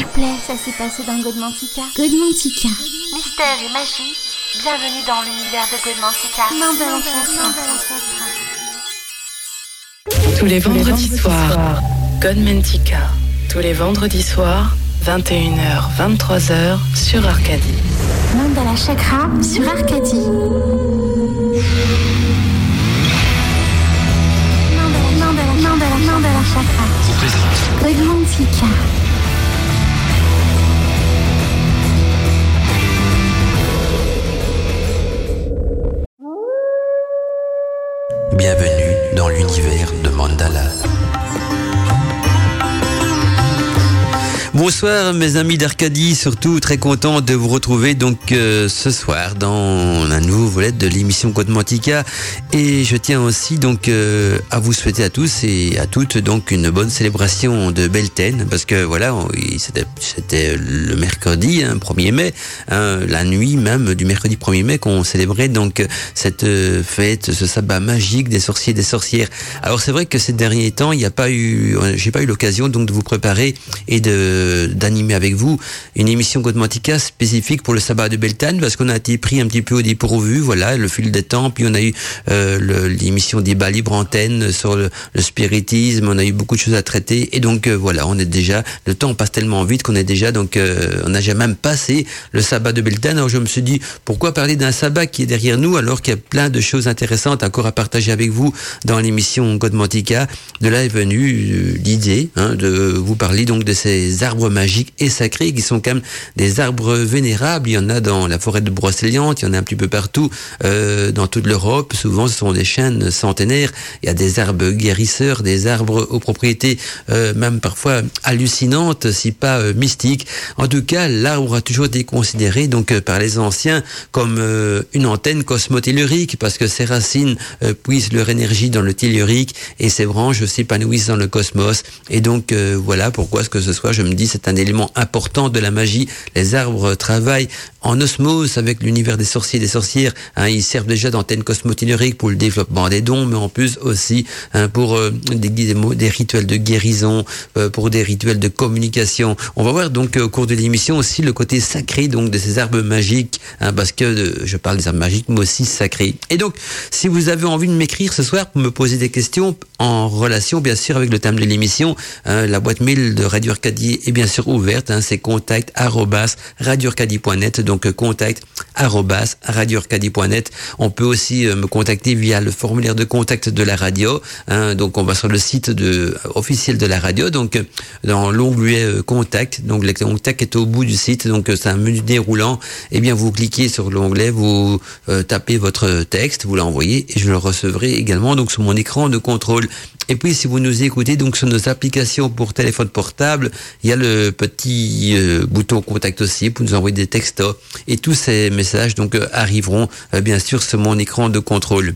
S'il vous plaît, ça s'est passé dans Godmantica. Godmantica. Mystère et magie, bienvenue dans l'univers de Godmantica. Tous les vendredis soirs, Godmantica. Tous les vendredis soirs, 21h, 23h sur Arcadie. Mandala Chakra sur Arcadie. Mandala, Mandala, Mandala, Mandala Chakra. Godmantica. Bienvenue dans l'univers de Mandala. Bonsoir mes amis d'Arcadie, surtout très content de vous retrouver donc euh, ce soir dans un nouveau volet de l'émission Code Mantica et je tiens aussi donc euh, à vous souhaiter à tous et à toutes donc une bonne célébration de Belten parce que voilà c'était le mercredi hein, 1er mai hein, la nuit même du mercredi 1er mai qu'on célébrait donc cette euh, fête ce sabbat magique des sorciers et des sorcières. Alors c'est vrai que ces derniers temps il n'y a pas eu j'ai pas eu l'occasion donc de vous préparer et de d'animer avec vous une émission Godmantica spécifique pour le sabbat de Beltane parce qu'on a été pris un petit peu au dépourvu, voilà, le fil des temps, puis on a eu euh, l'émission débat libre antenne sur le, spiritisme, on a eu beaucoup de choses à traiter et donc euh, voilà, on est déjà, le temps passe tellement vite qu'on est déjà donc euh, on n'a jamais même passé le sabbat de Beltane. Alors je me suis dit pourquoi parler d'un sabbat qui est derrière nous alors qu'il y a plein de choses intéressantes encore à partager avec vous dans l'émission Godmantica. De là est venue l'idée hein, de vous parler donc de ces arbres magiques et sacrés qui sont quand même des arbres vénérables. Il y en a dans la forêt de Brocéliande, il y en a un petit peu partout euh, dans toute l'Europe. Souvent, ce sont des chênes centenaires. Il y a des arbres guérisseurs, des arbres aux propriétés euh, même parfois hallucinantes, si pas euh, mystiques. En tout cas, l'arbre a toujours été considéré donc par les anciens comme une antenne cosmotellurique parce que ses racines puisent leur énergie dans le tellurique et ses branches s'épanouissent dans le cosmos. Et donc voilà pourquoi ce que ce soit, je me dis, c'est un élément important de la magie. Les arbres travaillent en osmose avec l'univers des sorciers et des sorcières. Hein, ils servent déjà d'antenne cosmotellurique pour le développement des dons, mais en plus aussi hein, pour euh, des, rituels de guérison, euh, pour des rituels de communication. On va voir donc euh, au cours de l'émission aussi le côté sacré donc de ces arbres magiques, hein, parce que je parle des arbres magiques, mais aussi sacrés. Et donc, si vous avez envie de m'écrire ce soir pour me poser des questions en relation bien sûr avec le thème de l'émission, la boîte mail de Radio Arcadie est bien sûr ouverte, hein, c'est contact arobase radioarcadie.net, donc euh, contact arobase radioarcadie.net. On peut aussi euh, me contacter via le formulaire de contact de la radio, hein, donc on va sur le site de, officiel de la radio, donc euh, dans l'onglet euh, contact, donc le contact est au bout du site, donc euh, c'est un menu déroulant, et bien vous cliquez sur l'onglet, vous euh, tapez votre texte, vous l'envoyez et je le recevrai également donc sur mon écran de contrôle. Et puis si vous nous écoutez donc sur nos applications pour téléphone portable, il y a le petit euh, bouton contact aussi pour nous envoyer des textos et tous ces messages donc euh, arriveront euh, bien sûr sur mon écran de contrôle.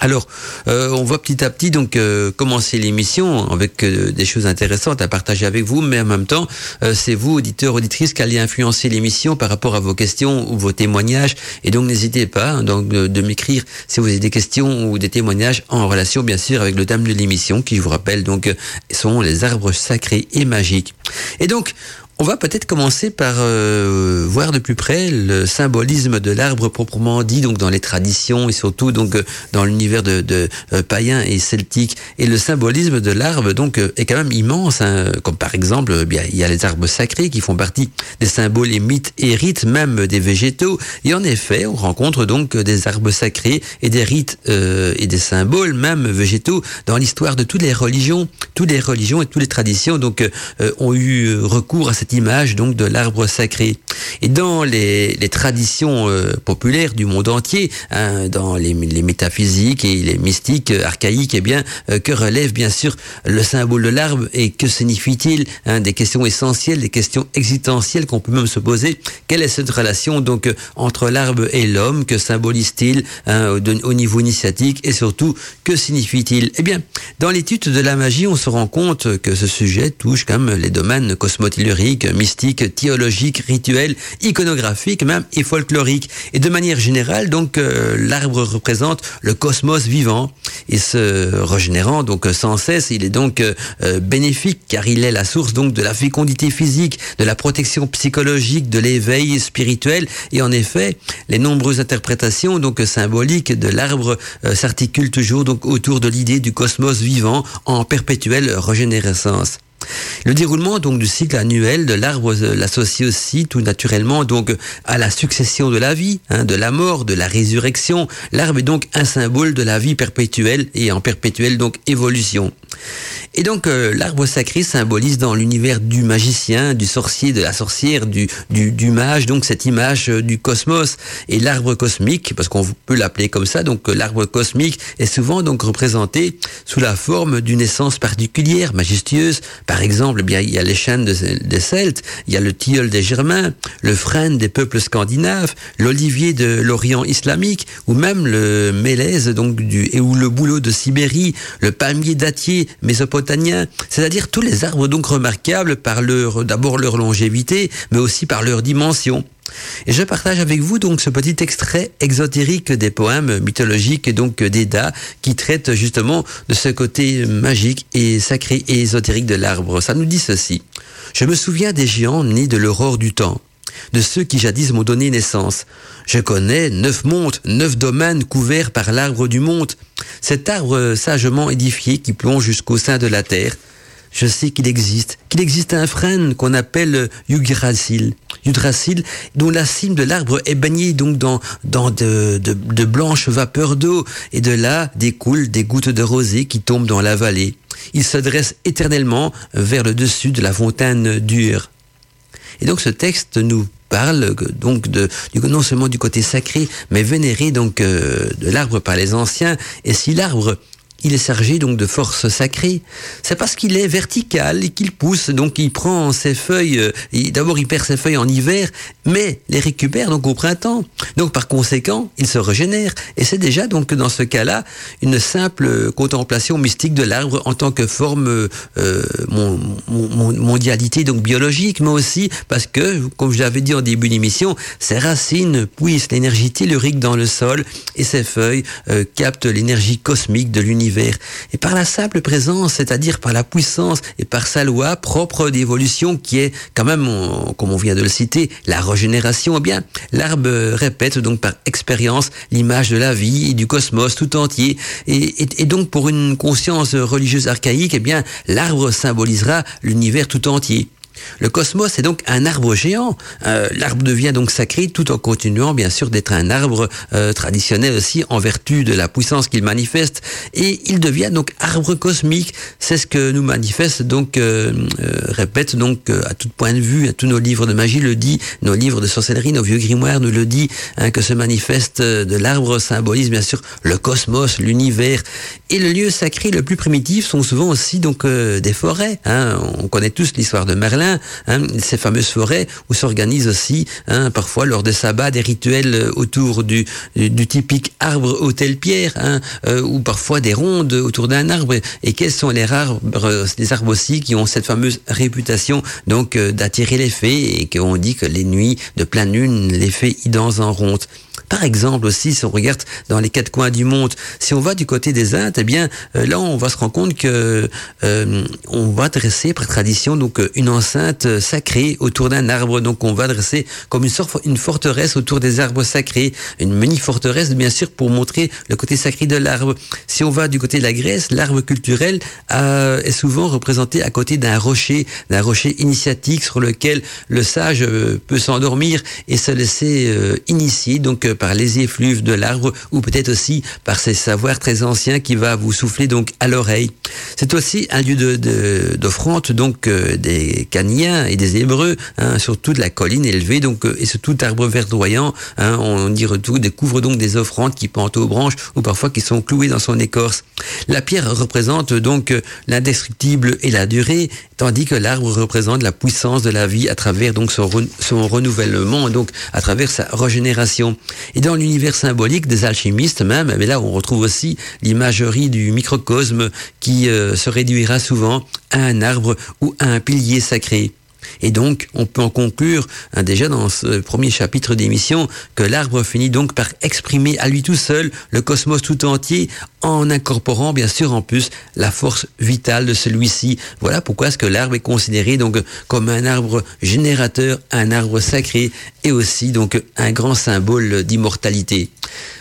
Alors, euh, on va petit à petit donc euh, commencer l'émission avec euh, des choses intéressantes à partager avec vous, mais en même temps, c'est vous, auditeurs, auditrices, qui allez influencer l'émission par rapport à vos questions ou vos témoignages. Et donc, n'hésitez pas hein, donc de, m'écrire si vous avez des questions ou des témoignages en relation, bien sûr, avec le thème de l'émission, qui, je vous rappelle, donc sont les arbres sacrés et magiques. Et donc, on va peut-être commencer par euh, voir de plus près le symbolisme de l'arbre proprement dit, donc dans les traditions et surtout donc euh, dans l'univers de, de euh, païen et celtique. Et le symbolisme de l'arbre donc euh, est quand même immense, hein, comme par exemple, euh, bien il y a les arbres sacrés qui font partie des symboles et mythes et rites même des végétaux. Et en effet, on rencontre donc des arbres sacrés et des rites euh, et des symboles même végétaux dans l'histoire de toutes les religions, toutes les religions et toutes les traditions donc ont eu recours à cette image donc de l'arbre sacré. Et dans les, les traditions euh, populaires du monde entier, hein, dans les, les métaphysiques et les mystiques euh, archaïques, eh bien, euh, que relève bien sûr le symbole de l'arbre et que signifie-t-il hein, Des questions essentielles, des questions existentielles qu'on peut même se poser. Quelle est cette relation donc entre l'arbre et l'homme? Que symbolise-t-il hein, au, niveau initiatique? Et surtout que signifie-t-il? Eh bien, dans l'étude de la magie, on se rend compte que ce sujet touche quand les domaines cosmotelluriques mystique, théologique, rituel, iconographique même et folklorique. Et de manière générale, donc euh, l'arbre représente le cosmos vivant et se régénérant donc sans cesse. Il est donc euh, bénéfique car il est la source donc de la fécondité physique, de la protection psychologique, de l'éveil spirituel. Et en effet, les nombreuses interprétations donc symboliques de l'arbre euh, s'articulent toujours donc autour de l'idée du cosmos vivant en perpétuelle régénérescence. Le déroulement donc du cycle annuel de l'arbre euh, l'associe aussi tout naturellement donc à la succession de la vie, hein, de la mort, de la résurrection. L'arbre est donc un symbole de la vie perpétuelle et en perpétuelle donc évolution. Et donc euh, l'arbre sacré symbolise dans l'univers du magicien, du sorcier, de la sorcière, du, mage, donc cette image euh, du cosmos. Et l'arbre cosmique, parce qu'on peut l'appeler comme ça, donc euh, l'arbre cosmique est souvent donc représenté sous la forme d'une essence particulière, majestueuse. Par exemple, eh bien il y a les chênes des Celtes, il y a le tilleul des Germains, le frêne des peuples scandinaves, l'olivier de l'Orient islamique, ou même le mélèze donc et ou le bouleau de Sibérie, le palmier dattier mésopotamien, c'est-à-dire tous les arbres donc remarquables par leur d'abord leur longévité, mais aussi par leur dimension. Et je partage avec vous donc ce petit extrait exotérique des poèmes mythologiques donc d'Eda qui traite justement de ce côté magique et sacré et ésotérique de l'arbre. Ça nous dit ceci. Je me souviens des géants nés de l'aurore du temps de ceux qui jadis m'ont donné naissance. Je connais neuf montes, neuf domaines couverts par l'arbre du monde. Cet arbre sagement édifié qui plonge jusqu'au sein de la terre. Je sais qu'il existe, qu'il existe un frêne qu'on appelle Yggdrasil. Yggdrasil, dont la cime de l'arbre est baignée donc dans, dans de, de, de blanches vapeurs d'eau, et de là découlent des gouttes de rosée qui tombent dans la vallée. Il se dresse éternellement vers le dessus de la fontaine dure. Et donc ce texte nous parle donc de, non seulement du côté sacré, mais vénéré euh, de l'arbre par les anciens. Et si l'arbre il est chargé donc de force sacrée. C'est parce qu'il est vertical et qu'il pousse, donc il prend ses feuilles, euh, d'abord il perd ses feuilles en hiver, mais les récupère donc au printemps. Donc par conséquent, il se régénère. Et c'est déjà donc dans ce cas-là une simple contemplation mystique de l'arbre en tant que forme euh, mon, mon, mondialité donc biologique, mais aussi parce que, comme je l'avais dit en début d'émission, ses racines puissent l'énergie tellurique dans le sol et ses feuilles euh, captent l'énergie cosmique de l'univers et par la simple présence, c'est-à-dire par la puissance et par sa loi propre d'évolution qui est quand même, comme on vient de le citer, la régénération, eh bien, l'arbre répète donc par expérience l'image de la vie et du cosmos tout entier. Et, et, donc pour une conscience religieuse archaïque, eh bien, l'arbre symbolisera l'univers tout entier. Le cosmos est donc un arbre géant. Euh, l'arbre devient donc sacré tout en continuant bien sûr d'être un arbre euh, traditionnel aussi en vertu de la puissance qu'il manifeste et il devient donc arbre cosmique. C'est ce que nous manifeste donc euh, répète donc à tout point de vue, à tous nos livres de magie le dit, nos livres de sorcellerie, nos vieux grimoires nous le dit hein, que ce manifeste de l'arbre symbolise bien sûr le cosmos, l'univers et le lieu sacré le plus primitif sont souvent aussi donc des forêts. Hein. On connaît tous l'histoire de Merlin hein, ces fameuses forêts où s'organisent aussi hein, parfois lors des sabbats des rituels autour du, du, typique arbre hôtel pierre, hein, euh, ou parfois des rondes autour d'un arbre. Et quels sont les arbres, les arbres aussi qui ont cette fameuse réputation donc euh, d'attirer les fées et qu'on dit que les nuits de pleine lune, les fées y dansent en ronde? Par exemple aussi, si on regarde dans les quatre coins du monde, si on va du côté des Indes, eh bien euh, là on va se rendre compte que euh, on va dresser par tradition donc une enceinte sacrée autour d'un arbre. Donc on va dresser comme une sorte une forteresse autour des arbres sacrés, une mini forteresse bien sûr pour montrer le côté sacré de l'arbre. Si on va du côté de la Grèce, l'arbre culturel euh, est souvent représenté à côté d'un rocher, d'un rocher initiatique sur lequel le sage euh, peut s'endormir et se laisser euh, initier par les effluves de l'arbre ou peut-être aussi par ces savoirs très anciens qui va vous souffler donc à l'oreille. C'est aussi un lieu d'offrande de, donc euh, des Caniens et des Hébreux hein, sur toute la colline élevée donc euh, et sur tout arbre verdoyant. Hein, on y retrouve, découvre donc des offrandes qui pendent aux branches ou parfois qui sont clouées dans son écorce. La pierre représente donc euh, l'indestructible et la durée, tandis que l'arbre représente la puissance de la vie à travers donc son, renouvellement, donc à travers sa régénération. Et dans l'univers symbolique des alchimistes même, mais là on retrouve aussi l'imagerie du microcosme qui euh, se réduira souvent à un arbre ou à un pilier sacré. Et donc, on peut en conclure hein, déjà dans ce premier chapitre d'émission que l'arbre finit donc par exprimer à lui tout seul le cosmos tout entier en incorporant bien sûr en plus la force vitale de celui-ci. Voilà pourquoi est-ce que l'arbre est considéré donc comme un arbre générateur, un arbre sacré et aussi donc un grand symbole d'immortalité.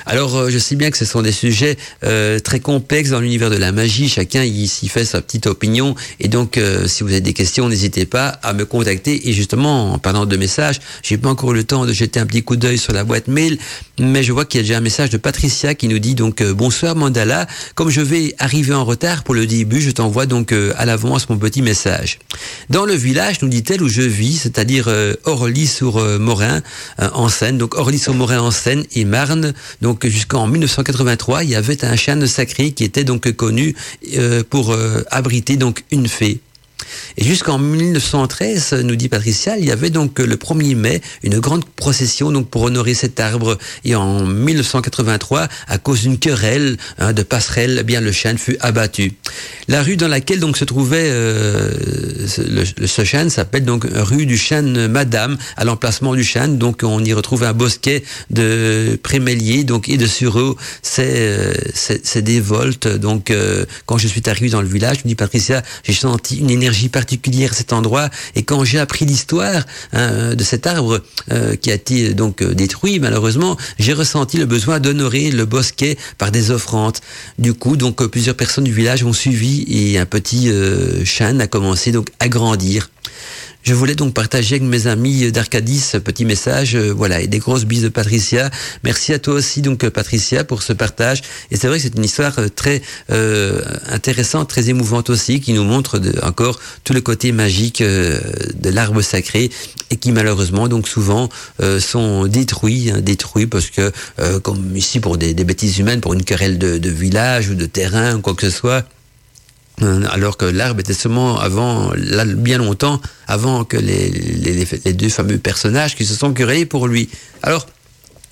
Alors, euh, je sais bien que ce sont des sujets euh, très complexes dans l'univers de la magie. Chacun y s'y fait sa petite opinion. Et donc, euh, si vous avez des questions, n'hésitez pas à me contacter. Et justement, en parlant de messages, j'ai pas encore le temps de jeter un petit coup d'œil sur la boîte mail, mais je vois qu'il y a déjà un message de Patricia qui nous dit donc bonsoir Mandala. Comme je vais arriver en retard pour le début, je t'envoie donc à l'avance mon petit message. Dans le village, nous dit-elle, où je vis, c'est-à-dire Orly-sur-Morin en Seine, donc Orly-sur-Morin en Seine et Marne, donc jusqu'en 1983, il y avait un chêne sacré qui était donc connu euh, pour euh, abriter donc une fée. Et jusqu'en 1913, nous dit Patricia, il y avait donc le 1er mai une grande procession donc pour honorer cet arbre. Et en 1983, à cause d'une querelle hein, de passerelle, eh bien le chêne fut abattu. La rue dans laquelle donc se trouvait euh, ce chêne s'appelle donc rue du chêne Madame, à l'emplacement du chêne. Donc on y retrouve un bosquet de préméliers donc et de sureaux. C'est c'est des voltes. Donc euh, quand je suis arrivé dans le village, me dit Patricia, j'ai senti une énergie particulière cet endroit. Et quand j'ai appris l'histoire hein, de cet arbre euh, qui a été donc euh, détruit malheureusement, j'ai ressenti le besoin d'honorer le bosquet par des offrandes. Du coup, donc euh, plusieurs personnes du village ont suivi et un petit chêne a commencé donc à grandir. Je voulais donc partager avec mes amis d'Arcadis ce petit message, euh, voilà, et des grosses bises de Patricia. Merci à toi aussi donc Patricia pour ce partage. Et c'est vrai que c'est une histoire euh, très euh, intéressante, très émouvante aussi, qui nous montre encore tout le côté magique de l'arbre sacré et qui malheureusement donc souvent sont détruits, hein, détruits parce que comme ici pour des, bêtises humaines, pour une querelle de, de village ou de terrain ou quoi que ce soit alors que l'arbre était seulement avant, là, bien longtemps, avant que les, deux fameux personnages qui se sont querellés pour lui. Alors,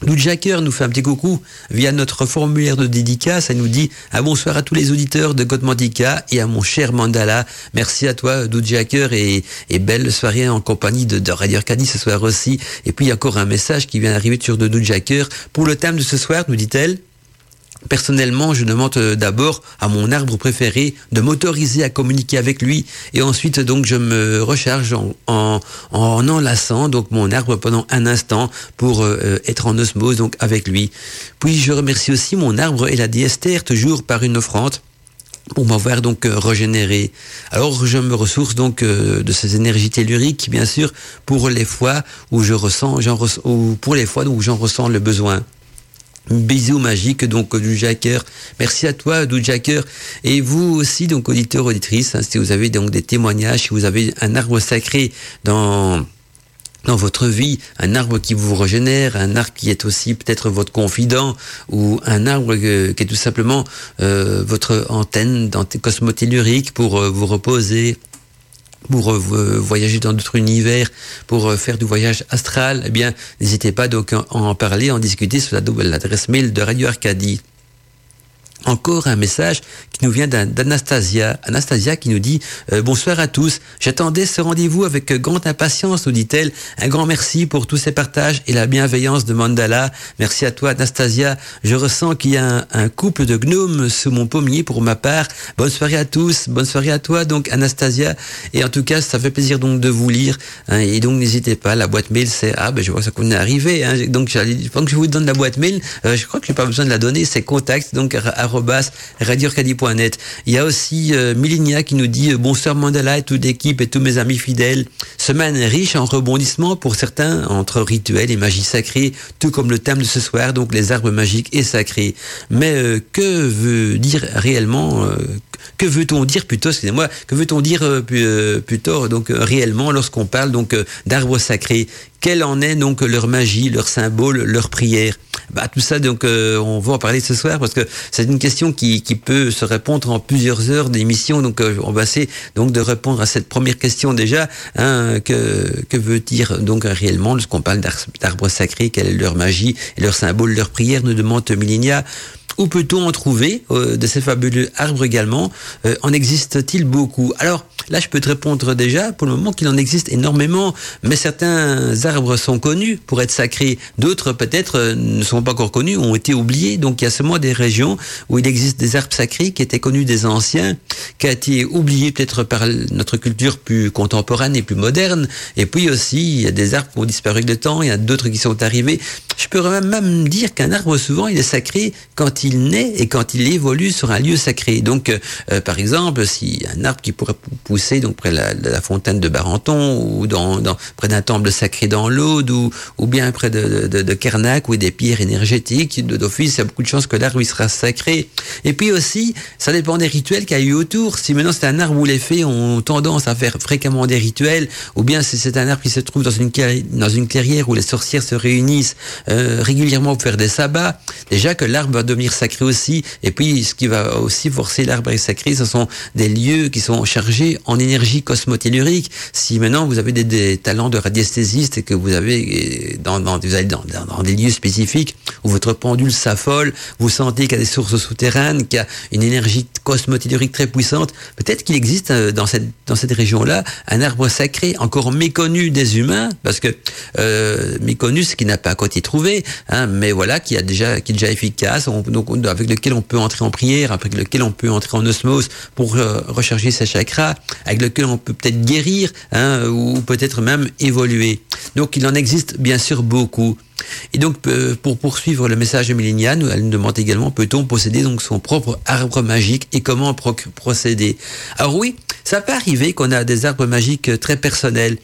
Jacker nous fait un petit coucou via notre formulaire de dédicace. Elle nous dit un bonsoir à tous les auditeurs de Godmantica et à mon cher Mandala. Merci à toi, Lou Jacker, et, belle soirée en compagnie de, de Radio Arcadie ce soir aussi. Et puis, encore un message qui vient d'arriver sur de. Pour le thème de ce soir, nous dit-elle, Personnellement, je demande euh, d'abord à mon arbre préféré de m'autoriser à communiquer avec lui et ensuite donc je me recharge en, en, en enlaçant donc mon arbre pendant un instant pour euh, euh, être en osmose donc avec lui. Puis je remercie aussi mon arbre et la déesse toujours par une offrande pour m'avoir donc régénéré. Alors je me ressource donc de ces énergies telluriques, bien sûr, pour les fois où je ressens, ou pour les fois où j'en ressens le besoin. Bisous magique donc du Jacker. Merci à toi du Jacker et vous aussi donc auditeur auditrice hein, si vous avez donc des témoignages si vous avez un arbre sacré dans dans votre vie, un arbre qui vous régénère, un arbre qui est aussi peut-être votre confident, ou un arbre qui est tout simplement euh, votre antenne cosmotellurique pour euh, vous reposer, pour euh, voyager dans d'autres univers, pour euh, faire du voyage astral, eh bien, n'hésitez pas donc à en parler, en discuter sur l'adresse mail de Radio Arcadie. Encore un message qui nous vient d'Anastasia. Anastasia qui nous dit euh, Bonsoir à tous. J'attendais ce rendez-vous avec grande impatience, nous dit-elle. Un grand merci pour tous ces partages et la bienveillance de Mandala. Merci à toi, Anastasia. Je ressens qu'il y a un, couple de gnomes sous mon pommier pour ma part. Bonne soirée à tous. Bonne soirée à toi, donc, Anastasia. Et en tout cas, ça fait plaisir donc de vous lire. Hein, et donc, n'hésitez pas. La boîte mail, c'est ah ben je vois ça qu'on est arrivé. Hein, donc, que je vous donne la boîte mail. Euh, je crois que j'ai pas besoin de la donner. C'est contact Il y a aussi euh, Milinia qui nous dit euh, bonsoir Mandala et toute l'équipe et tous mes amis fidèles. Semaine riche en rebondissements pour certains entre rituels et magie sacrée, tout comme le thème de ce soir, donc les arbres magiques et sacrés. Mais euh, que veut dire réellement que veut-on dire plutôt, excusez-moi, que veut-on dire plutôt donc réellement lorsqu'on parle donc d'arbres sacrés? Quelle en est donc leur magie, leur symbole, leur prière? Bah, tout ça, donc, euh, on va en parler ce soir parce que c'est une question qui, qui peut se répondre en plusieurs heures d'émission. Donc, euh, on va essayer donc de répondre à cette première question déjà. Hein, que, que veut dire donc réellement lorsqu'on parle d'arbres sacrés Quelle est leur magie leur symbole, leur prière Nous demande Milinia. Où peut-on en trouver euh, de ces fabuleux arbres également En existe-t-il beaucoup? Alors, Là, je peux te répondre déjà pour le moment qu'il en existe énormément, mais certains arbres sont connus pour être sacrés, d'autres peut-être euh, ne sont pas encore connus, ont été oubliés. Donc il y a seulement des régions où il existe des arbres sacrés qui étaient connus des anciens, qui a été oublié peut-être par notre culture plus contemporaine et plus moderne. Et puis aussi, il y a des arbres qui ont disparu avec le temps, il y a d'autres qui sont arrivés. Je peux même dire qu'un arbre souvent il est sacré quand il naît et quand il évolue sur un lieu sacré. Donc, euh, par exemple, si un arbre qui pourrait pousser donc près de la, fontaine de Barenton ou dans, près d'un temple sacré dans l'Aude ou, ou bien près de, de, de, ou des pierres énergétiques, d'office, il y a beaucoup de chances que l'arbre sera sacré. Et puis aussi, ça dépend des rituels qu'il y a eu autour. Si maintenant c'est un arbre où les fées ont tendance à faire fréquemment des rituels, ou bien si c'est un arbre qui se trouve dans une, dans une clairière où les sorcières se réunissent euh, régulièrement pour faire des sabbats, déjà que l'arbre va devenir sacré aussi. Et puis, ce qui va aussi forcer l'arbre sacré, ce sont des lieux qui sont chargés en énergie cosmotellurique. Si maintenant vous avez des, talents de radiesthésiste et que vous avez dans, dans, vous allez dans, des lieux spécifiques où votre pendule s'affole, vous sentez qu'il y a des sources souterraines, qu'il y a une énergie cosmotellurique très puissante, peut-être qu'il existe euh, dans cette, dans cette région-là un arbre sacré encore méconnu des humains, parce que euh, méconnu, ce qui n'a pas à côté trouvé, hein, mais voilà, qui a déjà, qui est déjà efficace, donc avec lequel on peut entrer en prière, avec lequel on peut entrer en osmose pour euh, recharger sa chakras, avec lequel on peut peut-être guérir, hein, ou peut-être même évoluer. Donc il en existe bien sûr beaucoup. Et donc, euh, pour poursuivre le message de Méliniane, elle nous demande également, peut-on posséder donc son propre arbre magique et comment procéder? Alors oui, ça peut arriver qu'on a des arbres magiques très personnels.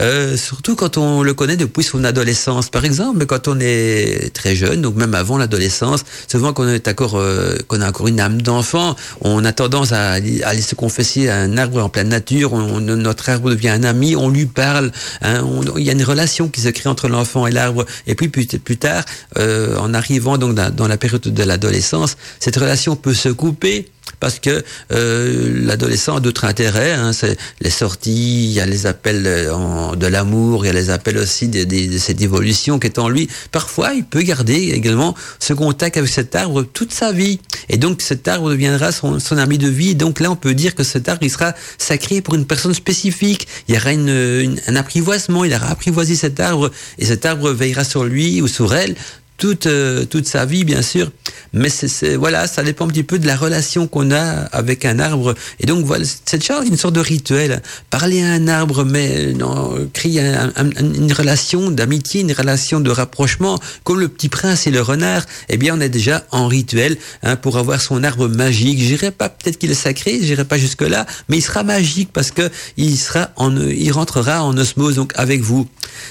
Euh, surtout quand on le connaît depuis son adolescence. Par exemple, quand on est très jeune, donc même avant l'adolescence, souvent qu'on est encore, euh, qu'on a encore une âme d'enfant, on a tendance à, aller se confesser à un arbre en pleine nature. On, notre arbre devient un ami, on lui parle. Hein, il y a une relation qui se crée entre l'enfant et l'arbre. Et puis plus, plus tard, euh, en arrivant donc dans, dans la période de l'adolescence, cette relation peut se couper parce que euh, l'adolescent a d'autres intérêts. Hein, c'est les sorties, il y a les appels euh, de l'amour, il y a les appels aussi de, cette évolution qui est en lui. Parfois, il peut garder également ce contact avec cet arbre toute sa vie. Et donc, cet arbre deviendra son, ami de vie. Donc là, on peut dire que cet arbre, il sera sacré pour une personne spécifique. Il y aura une, un apprivoisement, il aura apprivoisé cet arbre, et cet arbre veillera sur lui ou sur elle toute, euh, toute sa vie, bien sûr. Mais c'est, voilà, ça dépend un petit peu de la relation qu'on a avec un arbre. Et donc, voilà, cette chose, une sorte de rituel. Parler à un arbre, mais non, créer une relation d'amitié, une relation de rapprochement, comme le petit prince et le renard. Eh bien, on est déjà en rituel hein, pour avoir son arbre magique. J'irai pas, peut-être qu'il est sacré, j'irai pas jusque là, mais il sera magique parce que il sera en, il rentrera en osmose donc avec vous.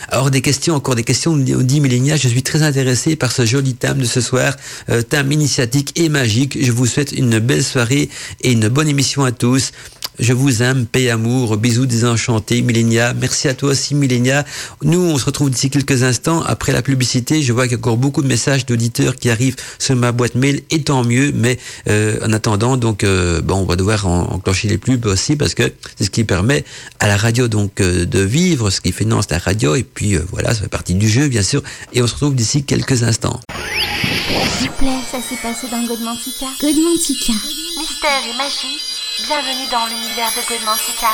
Alors des questions, encore des questions. On dit Mélénia, je suis très intéressé par ce joli thème de ce soir, euh, thème initiatique et magique. Je vous souhaite une belle soirée et une bonne émission à tous. Je vous aime, paix, amour, bisous désenchantés, Millénia. Merci à toi aussi, Millénia. Nous, on se retrouve d'ici quelques instants après la publicité. Je vois qu'il y a encore beaucoup de messages d'auditeurs qui arrivent sur ma boîte mail, et tant mieux. Mais euh, en attendant, donc, euh, bon, on va devoir enclencher les pubs aussi parce que c'est ce qui permet à la radio donc euh, de vivre, ce qui finance la radio. Et puis voilà, ça fait partie du jeu, bien sûr. Et on se retrouve d'ici quelques instants. S'il vous plaît, ça s'est passé dans Godmantica. Godmantica. Mystère et magie Bienvenue dans l'univers de Godmantica.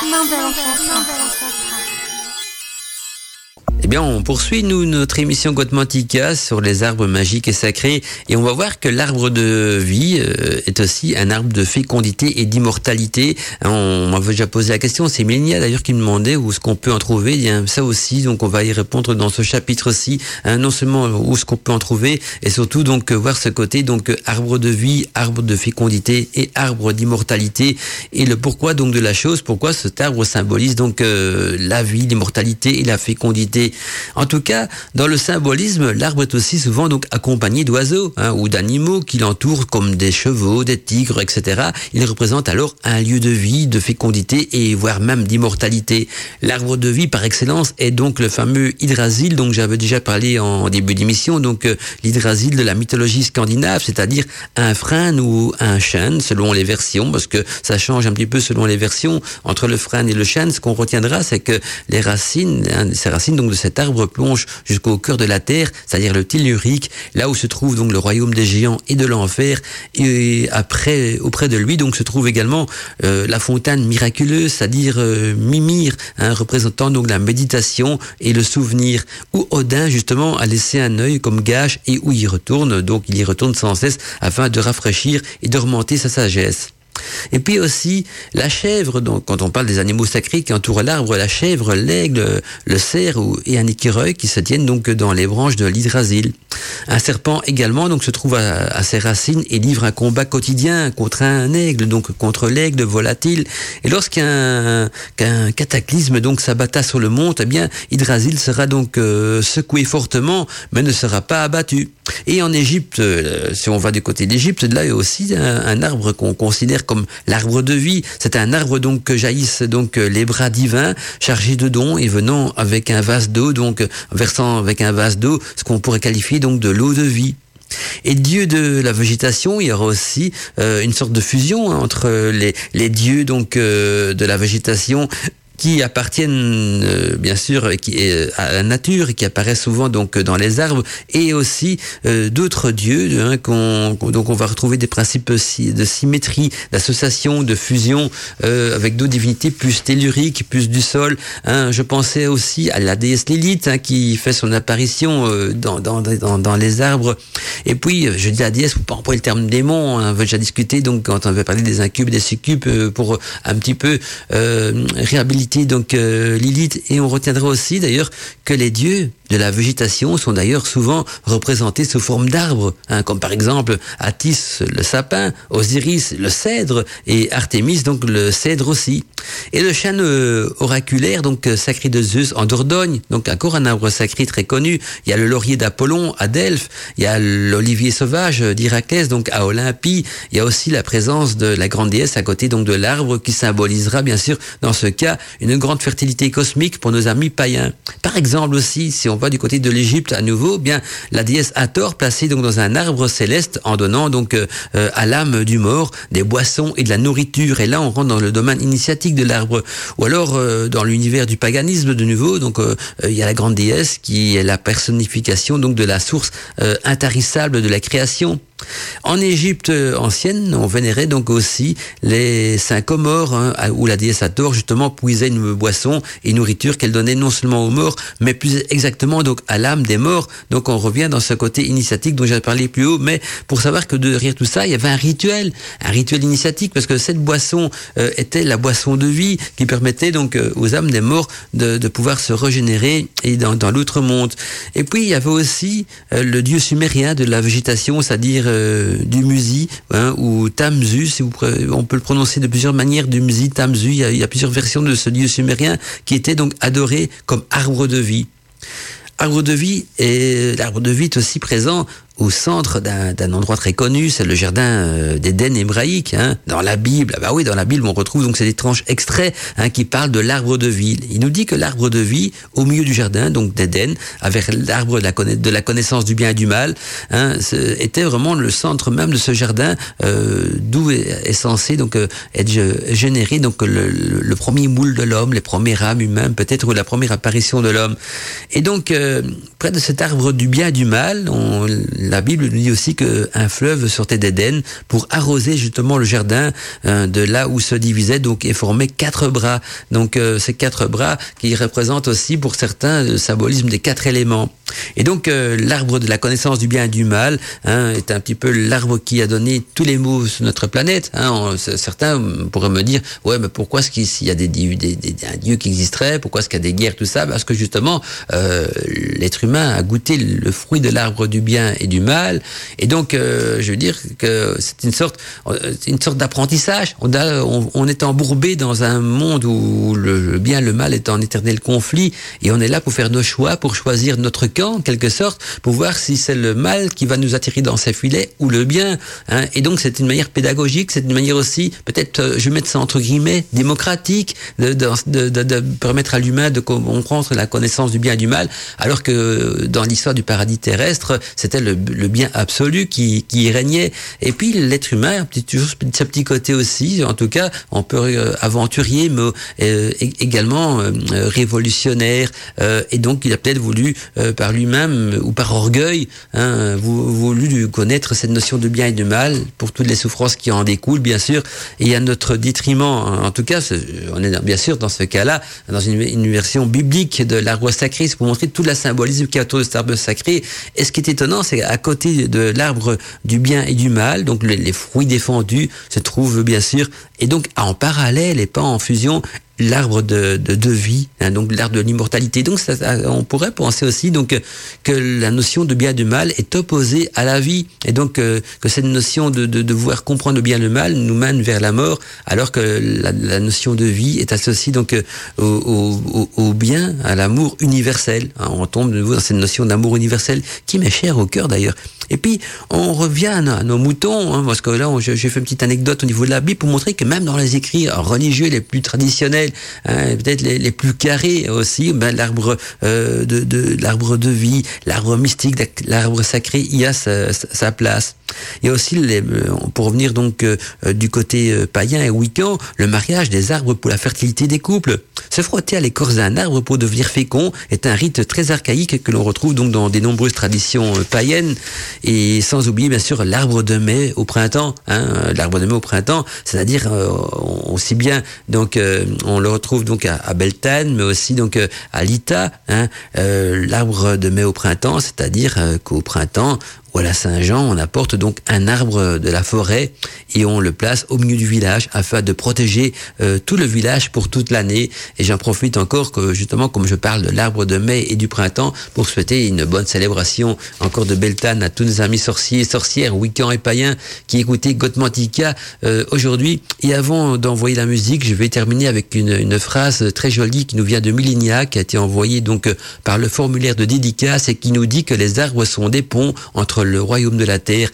Eh bien, on poursuit, nous, notre émission Godmantica sur les arbres magiques et sacrés. Et on va voir que l'arbre de vie euh, est aussi un arbre de fécondité et d'immortalité. Hein, on m'avait déjà posé la question, c'est Mélania d'ailleurs qui me demandait où est-ce qu'on peut en trouver. Il y a ça aussi, donc on va y répondre dans ce chapitre-ci. Hein, non seulement où est-ce qu'on peut en trouver, et surtout donc voir ce côté, donc arbre de vie, arbre de fécondité et arbre d'immortalité. Et le pourquoi donc de la chose, pourquoi cet arbre symbolise donc euh, la vie, l'immortalité et la fécondité en tout cas, dans le symbolisme, l'arbre est aussi souvent donc accompagné d'oiseaux hein, ou d'animaux qui l'entourent comme des chevaux, des tigres, etc. Il représente alors un lieu de vie, de fécondité et voire même d'immortalité. L'arbre de vie par excellence est donc le fameux hydrasile dont j'avais déjà parlé en début d'émission, donc euh, de la mythologie scandinave, c'est-à-dire un frêne ou un chêne selon les versions, parce que ça change un petit peu selon les versions entre le frêne et le chêne. Ce qu'on retiendra, c'est que les racines, hein, ces racines donc de cet arbre plonge jusqu'au cœur de la terre, c'est-à-dire le tellurique, là où se trouve donc le royaume des géants et de l'enfer. Et après, auprès de lui, donc se trouve également euh, la fontaine miraculeuse, c'est-à-dire euh, Mimir, hein, représentant donc la méditation et le souvenir, où Odin justement a laissé un œil comme gage et où il retourne, donc il y retourne sans cesse afin de rafraîchir et de remonter sa sagesse. Et puis aussi la chèvre, donc quand on parle des animaux sacrés qui entourent l'arbre, la chèvre, l'aigle, le cerf et un écureuil qui se tiennent donc dans les branches de l'hydrasile. Un serpent également donc se trouve à, ses racines et livre un combat quotidien contre un aigle, donc contre l'aigle volatile. Et lorsqu'un qu'un cataclysme donc s'abatta sur le monde, eh bien Hydrasil sera donc euh, secoué fortement, mais ne sera pas abattu. Et en Égypte, euh, si on va du côté d'Égypte, là il y a aussi un arbre qu'on considère comme l'arbre de vie. C'est un arbre donc que jaillissent donc les bras divins chargés de dons et venant avec un vase d'eau, donc versant avec un vase d'eau ce qu'on pourrait qualifier donc de l'eau de vie. Et dieu de la végétation, il y aura aussi euh, une sorte de fusion entre les, les dieux donc euh, de la végétation qui appartiennent euh, bien sûr qui, euh, à la nature qui apparaissent souvent donc dans les arbres et aussi euh, d'autres dieux hein, qu'on donc on va retrouver des principes de symétrie d'association de fusion avec d'autres divinités plus telluriques plus du sol hein. je pensais aussi à la déesse Lilith hein, qui fait son apparition dans, dans, dans, dans, les arbres et puis je dis la déesse pour pas employer le terme démon on avait déjà discuté donc quand on avait parlé des incubes des succubes pour un petit peu réhabiliter donc euh, Lilith et on retiendra aussi d'ailleurs que les dieux de la végétation sont d'ailleurs souvent représentés sous forme d'arbres, hein, comme par exemple Attis le sapin, Osiris le cèdre et Artémis donc le cèdre aussi. Et le chêne euh, oraculaire donc euh, sacré de Zeus en Dordogne, donc encore un arbre sacré très connu. Il y a le laurier d'Apollon à Delphes, il y a l'olivier sauvage d'Irakès donc à Olympie. Il y a aussi la présence de la grande déesse à côté donc de l'arbre qui symbolisera bien sûr dans ce cas une grande fertilité cosmique pour nos amis païens. Par exemple aussi si on du côté de l'Égypte à nouveau, eh bien la déesse Hathor placée donc dans un arbre céleste en donnant donc euh, euh, à l'âme du mort des boissons et de la nourriture. Et là, on rentre dans le domaine initiatique de l'arbre. Ou alors euh, dans l'univers du paganisme de nouveau, donc il y a la grande déesse qui est la personnification donc de la source intarissable de la création. En Égypte ancienne, on vénérait donc aussi les saints Comores, hein, où la déesse Hathor justement puisait une boisson et nourriture qu'elle donnait non seulement aux morts, mais plus exactement donc à l'âme des morts. Donc on revient dans ce côté initiatique dont j'ai parlé plus haut, mais pour savoir que derrière tout ça, il y avait un rituel, un rituel initiatique, parce que cette boisson euh, était la boisson de vie qui permettait donc euh, aux âmes des morts de, pouvoir se régénérer et dans, dans l'autre monde. Et puis il y avait aussi euh, le dieu sumérien de la végétation, c'est-à-dire euh, du Musi hein, ou Tamzu, on peut le prononcer de plusieurs manières, du Musi, Tamzu, il y, a, il y a plusieurs versions de ce dieu sumérien qui était donc adoré comme arbre de vie. Arbre de vie et l'arbre de vie est aussi présent au centre d'un endroit très connu, c'est le jardin euh, d'Éden hébraïque. Hein, dans la Bible, ah bah oui, dans la Bible, on retrouve donc ces étranges extraits hein, qui parlent de l'arbre de vie. Il nous dit que l'arbre de vie, au milieu du jardin, donc d'Éden, avec l'arbre de, la, connaissance du bien et du mal, hein, était vraiment le centre même de ce jardin, euh, d'où est, censé donc euh, être généré donc le, le, premier moule de l'homme, les premiers âmes humains, peut-être ou la première apparition de l'homme. Et donc euh, près de cet arbre du bien et du mal, on la Bible nous dit aussi qu'un fleuve sortait d'Éden pour arroser justement le jardin euh, de là où se divisait donc et formait quatre bras. Donc euh, ces quatre bras qui représentent aussi pour certains le symbolisme des quatre éléments. Et donc euh, l'arbre de la connaissance du bien et du mal hein, est un petit peu l'arbre qui a donné tous les mots sur notre planète. Hein. certains pourraient me dire ouais mais pourquoi est-ce qu'il y a des, des, un dieu qui existerait Pourquoi est-ce qu'il y a des guerres tout ça? Parce que justement l'être humain a goûté le fruit de l'arbre du bien et du mal. Et donc, euh, je veux dire que c'est une sorte, une sorte d'apprentissage. On, est embourbé dans un monde où le, bien, le mal est en éternel conflit, et on est là pour faire nos choix, pour choisir notre camp, en quelque sorte, pour voir si c'est le mal qui va nous attirer dans ses filets ou le bien. Hein. Et donc, c'est une manière pédagogique, c'est une manière aussi, peut-être, euh, je vais mettre ça entre guillemets, démocratique, de, de permettre à l'humain de comprendre la connaissance du bien et du mal, alors que dans l'histoire du paradis terrestre, c'était le le bien absolu qui, qui régnait. Et puis l'être humain, toujours ce petit côté aussi, en tout cas, on peut euh, aventurier, mais euh, également euh, révolutionnaire. et donc il a peut-être voulu, par lui-même ou par orgueil, hein, voulu connaître cette notion de bien et de mal pour toutes les souffrances qui en découlent, bien sûr, et à notre détriment. En tout cas, on est bien sûr dans ce cas-là dans une, une version biblique de l'arbre sacré, c'est pour montrer tout la symbolisme qui a autour de cet arbre sacré. Et ce qui est étonnant, c'est à côté de l'arbre du bien et du mal, donc les, fruits défendus se trouvent bien sûr, et donc en parallèle et pas en fusion, l'arbre de, de, vie, hein, donc l'arbre de l'immortalité. Donc ça, on pourrait penser aussi donc que la notion de bien et de mal est opposée à la vie, et donc euh, que cette notion de, de, de vouloir comprendre le bien et le mal nous mène vers la mort, alors que la, la notion de vie est associée donc euh, au, au, au, bien, à l'amour universel. Hein, on tombe de nouveau dans cette notion d'amour universel qui m'est chère au cœur d'ailleurs. Et puis, on revient à nos, moutons, hein, parce que là, j'ai fait une petite anecdote au niveau de la Bible pour montrer que même dans les écrits religieux les plus traditionnels, hein, peut-être les, plus carrés aussi, ben, l'arbre euh, de, l'arbre de vie, l'arbre mystique, l'arbre sacré, il y a sa, sa place. A aussi, euh, pour revenir donc euh, du côté païen et wiccan, le mariage des arbres pour la fertilité des couples. Se frotter à l'écorce d'un arbre pour devenir fécond est un rite très archaïque que l'on retrouve donc dans des nombreuses traditions païennes et sans oublier bien sûr l'arbre de mai au printemps, hein, l'arbre de mai au printemps, c'est-à-dire aussi bien donc on le retrouve donc à, à Beltane, mais aussi donc à Lita, hein, l'arbre de mai au printemps, c'est-à-dire qu'au printemps ou à la Saint-Jean, on apporte donc un arbre de la forêt et on le place au milieu du village afin de protéger euh, tout le village pour toute l'année. Et j'en profite encore que justement, comme je parle de l'arbre de mai et du printemps, pour souhaiter une bonne célébration encore de Beltane à tous nos amis sorciers, sorcières, week-ends et païens qui écoutaient Gotmantica euh, aujourd'hui. Et avant d'envoyer la musique, je vais terminer avec une, phrase très jolie qui nous vient de Milinia, qui a été envoyée donc euh, par le formulaire de dédicace et qui nous dit que les arbres sont des ponts entre le royaume de la terre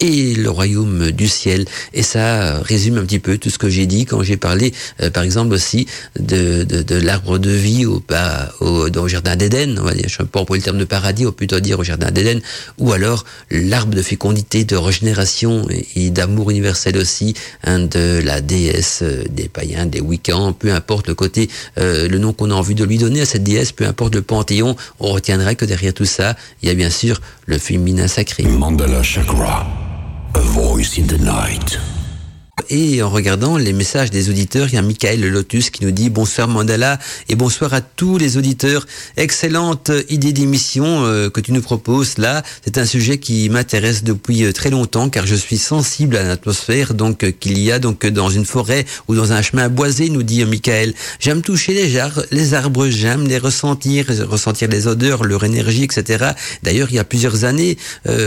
et le royaume du ciel. Et ça résume un petit peu tout ce que j'ai dit quand j'ai parlé, euh, par exemple aussi, de, de, de l'arbre de vie au, bah, au, jardin d'Éden, on va dire, je ne sais pas le terme de paradis, on peut plutôt dire au jardin d'Éden, ou alors l'arbre de fécondité, de régénération et, d'amour universel aussi, hein, de la déesse euh, des païens, des wiccans, peu importe le côté, euh, le nom qu'on a envie de lui donner à cette déesse, peu importe le panthéon, on retiendra que derrière tout ça, il y a bien sûr le féminin sacré. Mandala Chakra. A voice in the night. Et en regardant les messages des auditeurs, il y a Michael Lotus qui nous dit bonsoir Mandala et bonsoir à tous les auditeurs. Excellente idée d'émission euh, que tu nous proposes là. C'est un sujet qui m'intéresse depuis euh, très longtemps car je suis sensible à l'atmosphère donc euh, qu'il y a donc dans une forêt ou dans un chemin boisé, nous dit Michael. J'aime toucher les, arbres, les arbres, j'aime les ressentir, ressentir les odeurs, leur énergie, etc. D'ailleurs, il y a plusieurs années,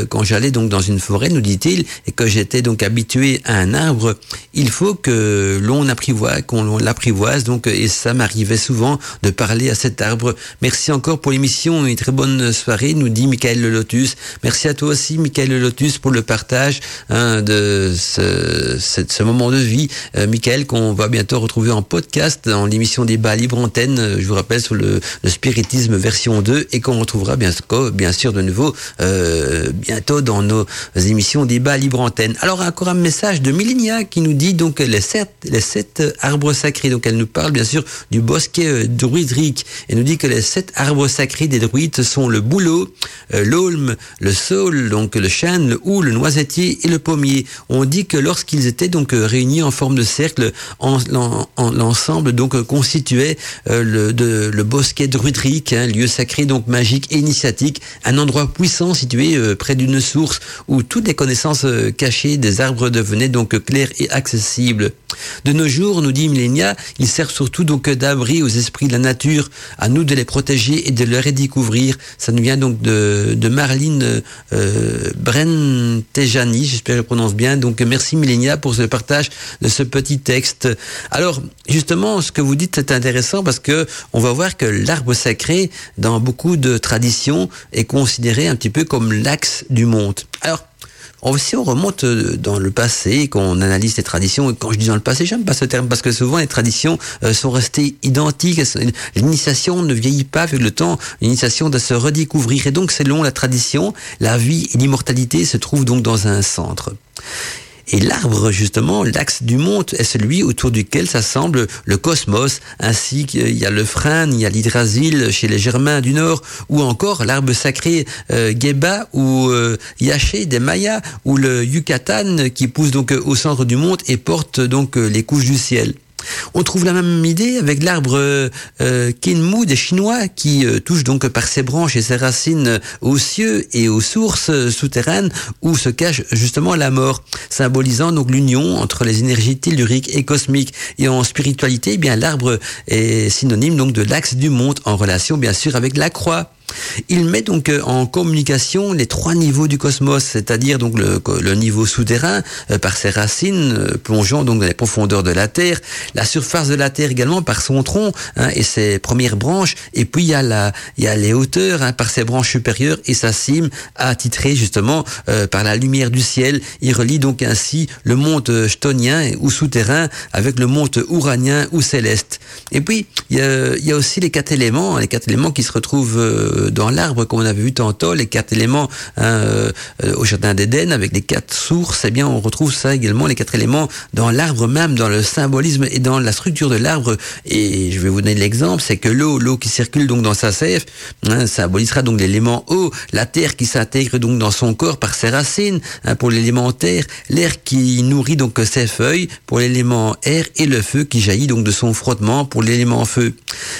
quand j'allais donc dans une forêt, nous dit-il, et que j'étais donc habitué à un arbre, il faut que l'on apprivoise, qu'on l'apprivoise. Donc, et ça m'arrivait souvent de parler à cet arbre. Merci encore pour l'émission. Une très bonne soirée, nous dit Michael Le Lotus. Merci à toi aussi, Michael Le Lotus, pour le partage hein, de ce, moment de vie. Euh, Michael, qu'on va bientôt retrouver en podcast dans l'émission Débat Libre Antenne. Je vous rappelle sur le, spiritisme version 2 et qu'on retrouvera bien, bien sûr de nouveau euh, bientôt dans nos émissions Débat Libre Antenne. Alors, encore un message de Millenia qui nous dit donc les sept, les sept arbres sacrés. Donc elle nous parle bien sûr du bosquet euh, druidrique. Elle nous dit que les sept arbres sacrés des druides sont le bouleau, euh, l'aulme, le saule, donc le chêne, le hou, le noisetier et le pommier. On dit que lorsqu'ils étaient donc euh, réunis en forme de cercle, en, en, l'ensemble donc constituait le, de, le bosquet druidrique, hein, lieu sacré donc magique et initiatique, un endroit puissant situé près d'une source où toutes les connaissances cachées des arbres devenaient donc claires accessible. De nos jours, nous dit Millenia, il sert surtout donc d'abri aux esprits de la nature, à nous de les protéger et de les redécouvrir. Ça nous vient donc de, de Marline euh, Brentejani, j'espère que je prononce bien. Donc merci Millenia pour ce partage de ce petit texte. Alors justement, ce que vous dites c'est intéressant parce que on va voir que l'arbre sacré, dans beaucoup de traditions, est considéré un petit peu comme l'axe du monde. Alors si on remonte euh, dans le passé, qu'on analyse les traditions, et quand je dis dans le passé, j'aime pas ce terme parce que souvent les traditions euh, sont restées identiques. L'initiation ne vieillit pas avec le temps. L'initiation doit se redécouvrir. Et donc, selon la tradition, la vie et l'immortalité se trouvent donc dans un centre. Et l'arbre, justement, l'axe du monde est celui autour duquel s'assemble le cosmos, ainsi qu'il y a le frêne, il y a l'hydrasile chez les Germains du Nord, ou encore l'arbre sacré euh, Geba ou euh, Yaché des Mayas, ou le Yucatan qui pousse donc au centre du monde et porte donc les couches du ciel. On trouve la même idée avec l'arbre euh, euh Kinmu des Chinois qui euh, touche donc par ses branches et ses racines aux cieux et aux sources souterraines où se cache justement la mort, symbolisant donc l'union entre les énergies telluriques et cosmiques. Et en spiritualité, eh bien l'arbre est synonyme donc de l'axe du monde en relation bien sûr avec la croix. Il met donc euh, en communication les trois niveaux du cosmos, c'est-à-dire donc le, niveau souterrain euh, par ses racines euh, plongeant donc dans les profondeurs de la Terre, la surface de la Terre également par son tronc hein, et ses premières branches, et puis il y a la, les hauteurs hein, par ses branches supérieures et sa cime attitrée justement par la lumière du ciel. Il relie donc ainsi le monde chtonien ou souterrain avec le monde ouranien ou céleste. Et puis il y a, il y a aussi les quatre éléments, les quatre éléments qui se retrouvent dans l'arbre, comme on avait vu tantôt, les quatre éléments hein, euh, au jardin d'Éden avec les quatre sources, eh bien on retrouve ça également, les quatre éléments dans l'arbre même, dans le symbolisme et dans la structure de l'arbre. Et je vais vous donner l'exemple, c'est que l'eau, l'eau qui circule donc dans sa sève, hein, symbolisera donc l'élément eau, la terre qui s'intègre donc dans son corps par ses racines hein, pour l'élément terre, l'air qui nourrit donc ses feuilles pour l'élément air et le feu qui jaillit donc de son frottement pour l'élément feu.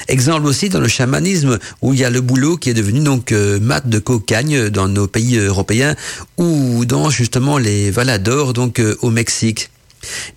Exemple aussi dans le chamanisme où il y a le boulot qui est devenu donc euh, mat de cocagne dans nos pays européens ou dans justement les Valadors donc euh, au Mexique.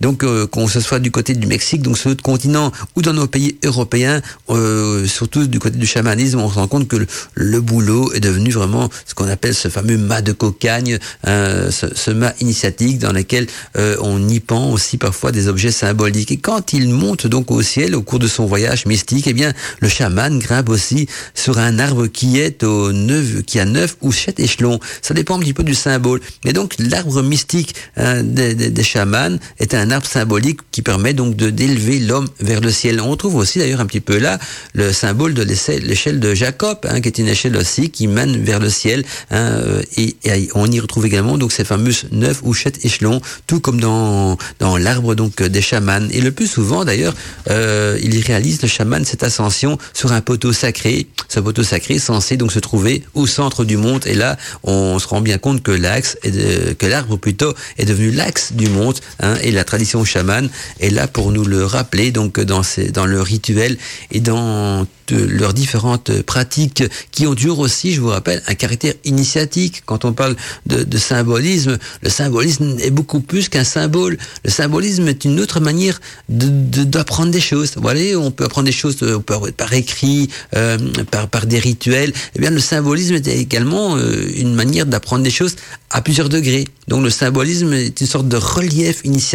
Donc, euh, qu'on se soit du côté du Mexique, donc sur l'autre continent, ou dans nos pays européens, euh, surtout du côté du chamanisme, on se rend compte que le, boulot est devenu vraiment ce qu'on appelle ce fameux mât de cocagne, euh, ce, ce, mât initiatique dans lequel euh, on y pend aussi parfois des objets symboliques. Et quand il monte donc au ciel au cours de son voyage mystique, eh bien, le chaman grimpe aussi sur un arbre qui est au neuf, qui a neuf ou sept échelons. Ça dépend un petit peu du symbole. Mais donc, l'arbre mystique hein, des, des, des chamans est un arbre symbolique qui permet donc de d'élever l'homme vers le ciel. On retrouve aussi d'ailleurs un petit peu là le symbole de l'échelle de Jacob, hein, qui est une échelle aussi qui mène vers le ciel. Hein, euh, et, on y retrouve également donc ces fameuses neuf ou sept échelons, tout comme dans dans l'arbre donc des chamans. Et le plus souvent d'ailleurs, euh, il réalise le chaman cette ascension sur un poteau sacré. Ce poteau sacré censé donc se trouver au centre du monde. Et là, on se rend bien compte que l'axe, que l'arbre plutôt est devenu l'axe du monde. Hein, et la tradition chamane est là pour nous le rappeler, donc dans, ces, dans le rituel et dans leurs différentes pratiques qui ont toujours aussi, je vous rappelle, un caractère initiatique. Quand on parle de, symbolisme, le symbolisme est beaucoup plus qu'un symbole. Le symbolisme est une autre manière d'apprendre de, des choses. Voilà, on peut apprendre des choses euh, par écrit, euh, par, par des rituels. Eh bien, le symbolisme est également euh, une manière d'apprendre des choses à plusieurs degrés. Donc le symbolisme est une sorte de relief initiatique,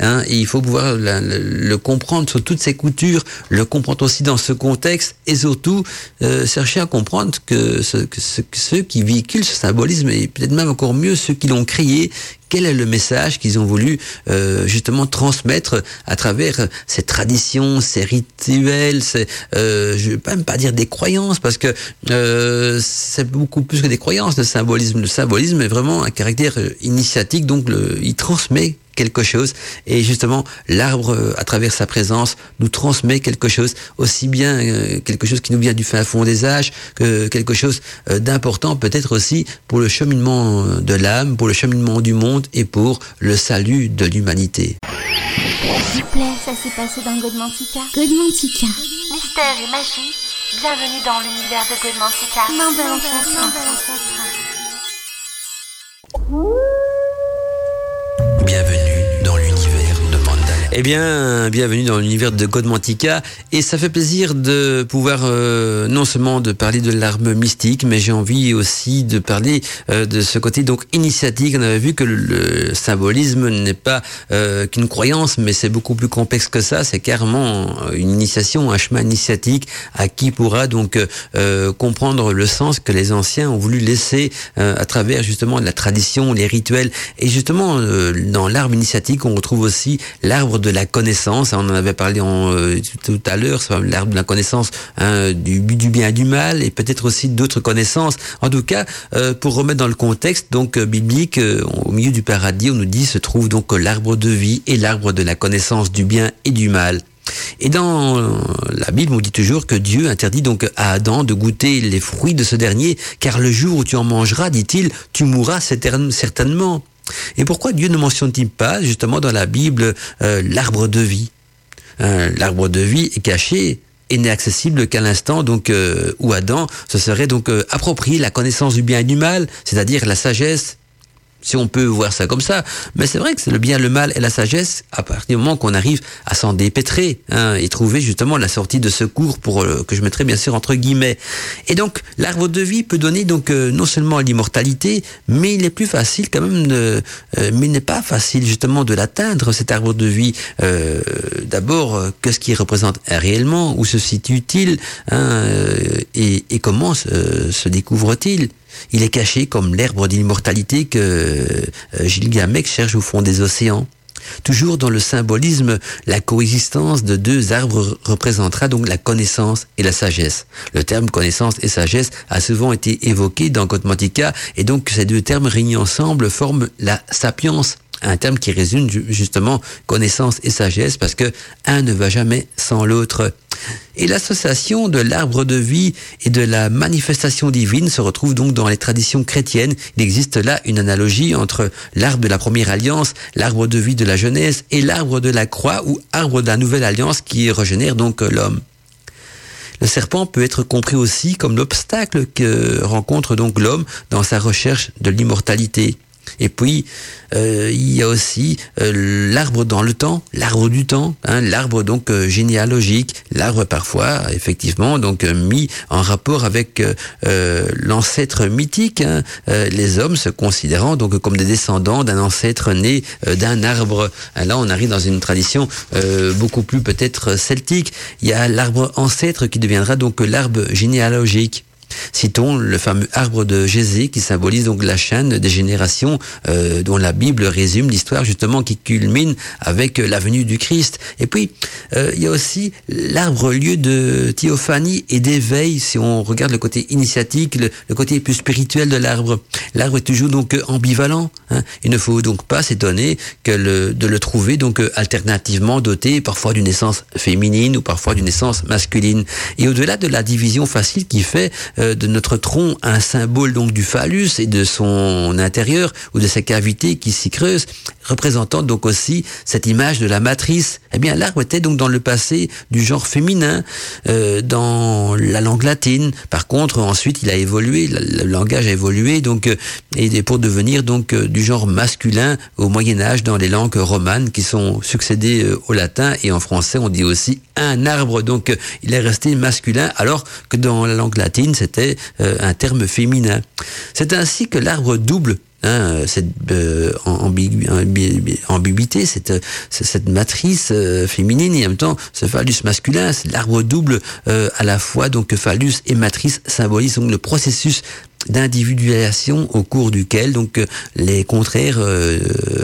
hein, et il faut pouvoir le, comprendre sur toutes ses coutures, le comprendre aussi dans ce contexte, et surtout euh, chercher à comprendre que, ce, que, ce, que ceux qui véhiculent ce symbolisme, et peut-être même encore mieux ceux qui l'ont créé, quel est le message qu'ils ont voulu euh, justement transmettre à travers ces traditions, ces rituels, euh, je ne vais même pas dire des croyances parce que c'est beaucoup plus que des croyances le symbolisme. Le symbolisme est vraiment un caractère initiatique, donc il transmet quelque chose. Et justement, l'arbre, euh, à travers sa présence, nous transmet quelque chose, aussi bien euh, quelque chose qui nous vient du fin fond des âges, que quelque chose euh, d'important peut-être aussi pour le cheminement de l'âme, pour le cheminement du monde et pour le salut de l'humanité. S'il vous plaît, ça s'est passé dans Godmantica. Godmantica. Mystère et magie, bienvenue dans l'univers de Godmantica. Main de Eh bien, bienvenue dans l'univers de Godmantica et ça fait plaisir de pouvoir euh, non seulement de parler de l'arme mystique, mais j'ai envie aussi de parler euh, de ce côté donc initiatique. On avait vu que le, symbolisme n'est pas euh, qu'une croyance, mais c'est beaucoup plus complexe que ça. C'est carrément une initiation, un chemin initiatique à qui pourra donc euh, comprendre le sens que les anciens ont voulu laisser euh, à travers justement la tradition, les rituels et justement euh, dans l'arbre initiatique on retrouve aussi l'arbre la connaissance. On en avait parlé euh, tout à l'heure, l'arbre de la connaissance hein, du, bien et du mal, et peut-être aussi d'autres connaissances. En tout cas, euh, pour remettre dans le contexte donc euh, biblique, au milieu du paradis, on nous dit se trouve donc l'arbre de vie et l'arbre de la connaissance du bien et du mal. Et dans la Bible, on dit toujours que Dieu interdit donc à Adam de goûter les fruits de ce dernier, car le jour où tu en mangeras, dit-il, tu mourras certainement. Et pourquoi Dieu ne mentionne-t-il pas justement dans la Bible euh, l'arbre de vie euh, L'arbre de vie est caché et n'est accessible qu'à l'instant donc euh, où Adam se serait donc euh, approprié la connaissance du bien et du mal, c'est-à-dire la sagesse si on peut voir ça comme ça. Mais c'est vrai que c'est le bien, le mal et la sagesse à partir du moment qu'on arrive à s'en dépêtrer hein, et trouver justement la sortie de secours pour euh, que je mettrai bien sûr entre guillemets. Et donc l'arbre de vie peut donner donc euh, non seulement l'immortalité, mais il est plus facile quand même euh, mais il n'est pas facile justement de l'atteindre cet arbre de vie. D'abord, euh, qu'est-ce qu'il représente réellement, où se situe-t-il? Hein, et, comment se découvre-t-il? Il est caché comme l'herbe d'immortalité que euh, Gilgamesh cherche au fond des océans. Toujours dans le symbolisme, la coexistence de deux arbres représentera donc la connaissance et la sagesse. Le terme connaissance et sagesse a souvent été évoqué dans Cotmantica et donc ces deux termes réunis ensemble forment la sapience un terme qui résume justement connaissance et sagesse parce que un ne va jamais sans l'autre. Et l'association de l'arbre de vie et de la manifestation divine se retrouve donc dans les traditions chrétiennes. Il existe là une analogie entre l'arbre de la première alliance, l'arbre de vie de la jeunesse et l'arbre de la croix ou arbre de la nouvelle alliance qui régénère donc l'homme. Le serpent peut être compris aussi comme l'obstacle que rencontre donc l'homme dans sa recherche de l'immortalité. Et puis, euh, il y a aussi euh, l'arbre dans le temps, l'arbre du temps, hein, l'arbre donc euh, généalogique, l'arbre parfois effectivement donc euh, mis en rapport avec euh, l'ancêtre mythique, hein, les hommes se considérant donc comme des descendants d'un ancêtre né d'un arbre. Là, on arrive dans une tradition beaucoup plus peut-être celtique. Il y a l'arbre ancêtre qui deviendra donc l'arbre généalogique. Citons le fameux arbre de Gésé qui symbolise donc la chaîne des générations euh, dont la Bible résume l'histoire justement qui culmine avec la venue du Christ. Et puis euh, il y a aussi l'arbre lieu de théophanie et d'éveil si on regarde le côté initiatique, le, le côté plus spirituel de l'arbre. L'arbre est toujours donc ambivalent. Hein. Il ne faut donc pas s'étonner que le, de le trouver donc alternativement doté parfois d'une essence féminine ou parfois d'une essence masculine. Et au-delà de la division facile qui fait euh, de notre tronc un symbole donc du phallus et de son intérieur ou de sa cavité qui s'y creuse, représentant donc aussi cette image de la matrice. Eh bien, l'arbre était donc dans le passé du genre féminin euh, dans la langue latine. Par contre, ensuite, il a évolué, le langage a évolué donc euh, et pour devenir donc euh, du genre masculin au Moyen Âge dans les langues romanes qui sont succédées euh, au latin et en français on dit aussi un arbre donc euh, il est resté masculin alors que dans la langue latine c'était un terme féminin. C'est ainsi que l'arbre double Hein, cette euh, ambigu ambiguïté, cette, cette matrice euh, féminine et en même temps ce phallus masculin, l'arbre double euh, à la fois. Donc phallus et matrice symbolise donc le processus d'individualisation au cours duquel donc les contraires euh,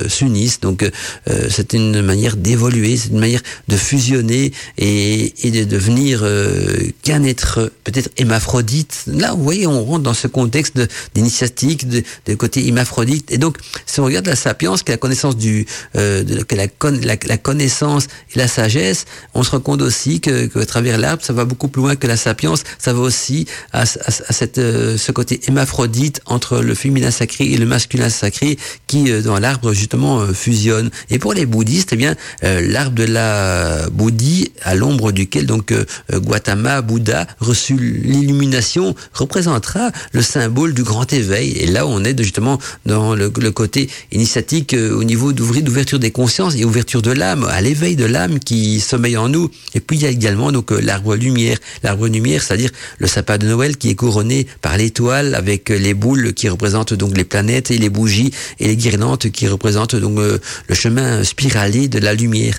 s'unissent. Donc euh, c'est une manière d'évoluer, c'est une manière de fusionner et, et de devenir euh, qu'un être peut-être hémaphrodite. Là, vous voyez, on rentre dans ce contexte d'initiatique, de, de, côté hémaphrodite. Et donc, si on regarde la sapience, qui est la connaissance du, de, que la, la, la, connaissance et la sagesse, on se rend compte aussi que, que à travers l'arbre, ça va beaucoup plus loin que la sapience. Ça va aussi à, à, à cette, ce côté hémaphrodite entre le féminin sacré et le masculin sacré qui dans l'arbre justement fusionne. Et pour les bouddhistes, eh bien l'arbre de la bouddhie à l'ombre duquel donc Gautama Bouddha reçut l'illumination représentera le symbole du grand éveil. Et là, on est justement dans le, côté initiatique au niveau d'ouverture des consciences et ouverture de l'âme, à l'éveil de l'âme qui sommeille en nous. Et puis il y a également donc l'arbre lumière, l'arbre lumière, c'est-à-dire le sapin de Noël qui est couronné par l'étoile avec les boules qui représentent donc les planètes et les bougies et les guirlandes qui représentent donc le chemin spiralé de la lumière.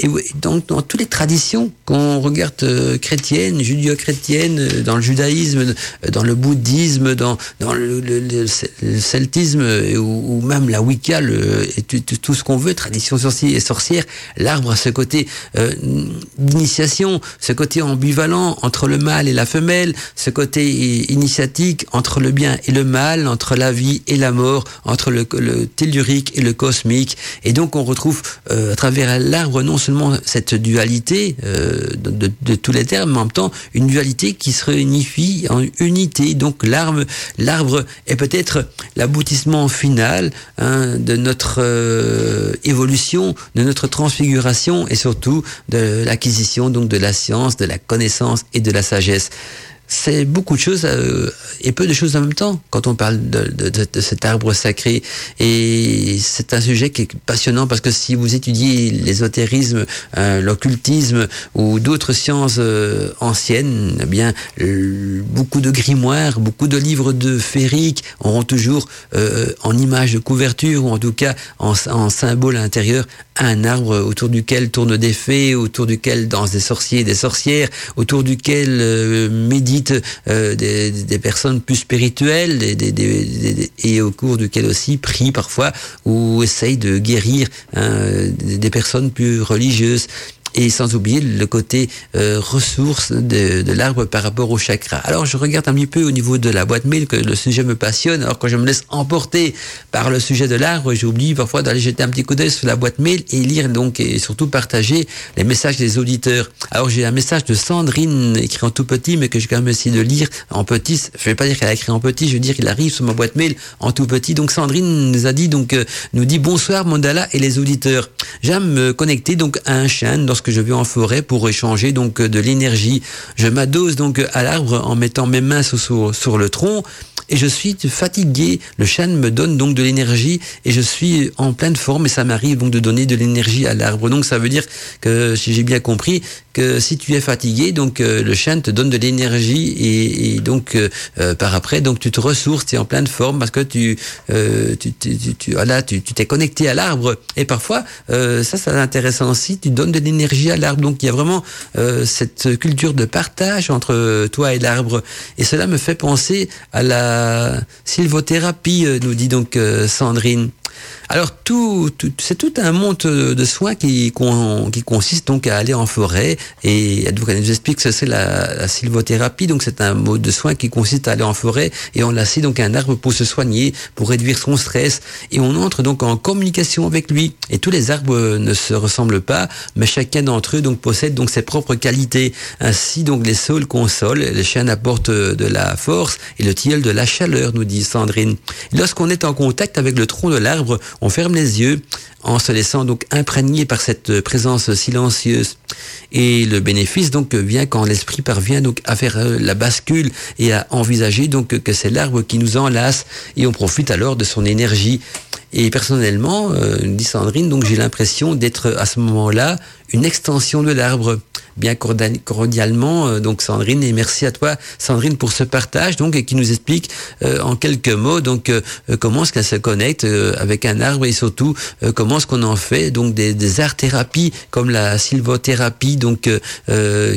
Et donc dans toutes les traditions qu'on regarde euh, chrétiennes, judéo-chrétiennes, euh, dans le judaïsme, euh, dans le bouddhisme, dans, dans le, celtisme ou, même la Wicca, tout, ce qu'on veut, tradition sorcière et sorcière, l'arbre a ce côté d'initiation, ce côté ambivalent entre le mâle et la femelle, ce côté initiatique entre le bien et le mal, entre la vie et la mort, entre le, le tellurique et le cosmique. Et donc on retrouve à travers l'arbre non seulement cette dualité euh, de, tous les termes, mais en même temps une dualité qui se réunifie en unité. Donc l'arbre, l'arbre est peut-être l'aboutissement final hein, de notre euh, évolution, de notre transfiguration et surtout de l'acquisition donc de la science, de la connaissance et de la sagesse c'est beaucoup de choses euh, et peu de choses en même temps quand on parle de, de, de, cet arbre sacré. Et c'est un sujet qui est passionnant parce que si vous étudiez l'ésotérisme, euh, l'occultisme ou d'autres sciences euh, anciennes, eh bien beaucoup de grimoires, beaucoup de livres de féeriques auront toujours en image de couverture ou en tout cas en, en symbole intérieur un arbre autour duquel tournent des fées, autour duquel dansent des sorciers et des sorcières, autour duquel euh, des, personnes plus spirituelles et au cours duquel aussi prient parfois ou essayent de guérir hein, des personnes plus religieuses et sans oublier le côté euh, ressource de, de l'arbre par rapport au chakra. Alors je regarde un petit peu au niveau de la boîte mail que le sujet me passionne. Alors quand je me laisse emporter par le sujet de l'arbre, j'oublie parfois d'aller jeter un petit coup d'œil sur la boîte mail et lire donc et surtout partager les messages des auditeurs. Alors j'ai un message de Sandrine écrit en tout petit, mais que je vais quand même essayer de lire en petit. Je vais pas dire qu'elle a écrit en petit, je veux dire qu'il arrive sur ma boîte mail en tout petit. Donc Sandrine nous a dit donc euh, nous dit bonsoir Mandala et les auditeurs. J'aime me connecter donc à un chien dans que je vais en forêt pour échanger donc de l'énergie. Je m'adose donc à l'arbre en mettant mes mains sur, sur le tronc et je suis fatigué. Le chêne me donne donc de l'énergie et je suis en pleine forme et ça m'arrive donc de donner de l'énergie à l'arbre. Donc ça veut dire que si j'ai bien compris si tu es fatigué, donc euh, le chêne te donne de l'énergie et, donc euh, euh, par après donc tu te ressources, tu es en pleine forme parce que tu tu, tu, tu, t'es connecté à l'arbre et parfois ça c'est intéressant aussi, tu donnes de l'énergie à l'arbre. Donc il y a vraiment cette culture de partage entre toi et l'arbre et cela me fait penser à la sylvothérapie, nous dit donc Sandrine. Alors tout, c'est tout un monde de soins qui, qui consiste donc à aller en forêt. Et donc elle nous explique que c'est la, la, sylvothérapie. Donc c'est un mode de soins qui consiste à aller en forêt et laisse donc un arbre pour se soigner, pour réduire son stress. Et on entre donc en communication avec lui. Et tous les arbres ne se ressemblent pas mais chacun d'entre eux donc possède donc ses propres qualités. Ainsi donc les saules consolent, les chênes apportent de la force et le tilleul de la chaleur nous dit Sandrine. Lorsqu'on est en contact avec le tronc de l'arbre on ferme les yeux en se laissant donc imprégner par cette présence silencieuse. Et le bénéfice donc vient quand l'esprit parvient donc à faire euh, la bascule et à envisager donc que c'est l'arbre qui nous enlace et on profite alors de son énergie. Et personnellement, euh, dit Sandrine, donc j'ai l'impression d'être à ce moment-là une extension de l'arbre bien cordialement. Euh, donc Sandrine, et merci à toi Sandrine pour ce partage donc qui nous explique en quelques mots donc comment est-ce qu'elle se connecte avec un arbre et surtout comment est-ce qu'on en fait donc des, des art thérapies comme la sylvothérapie donc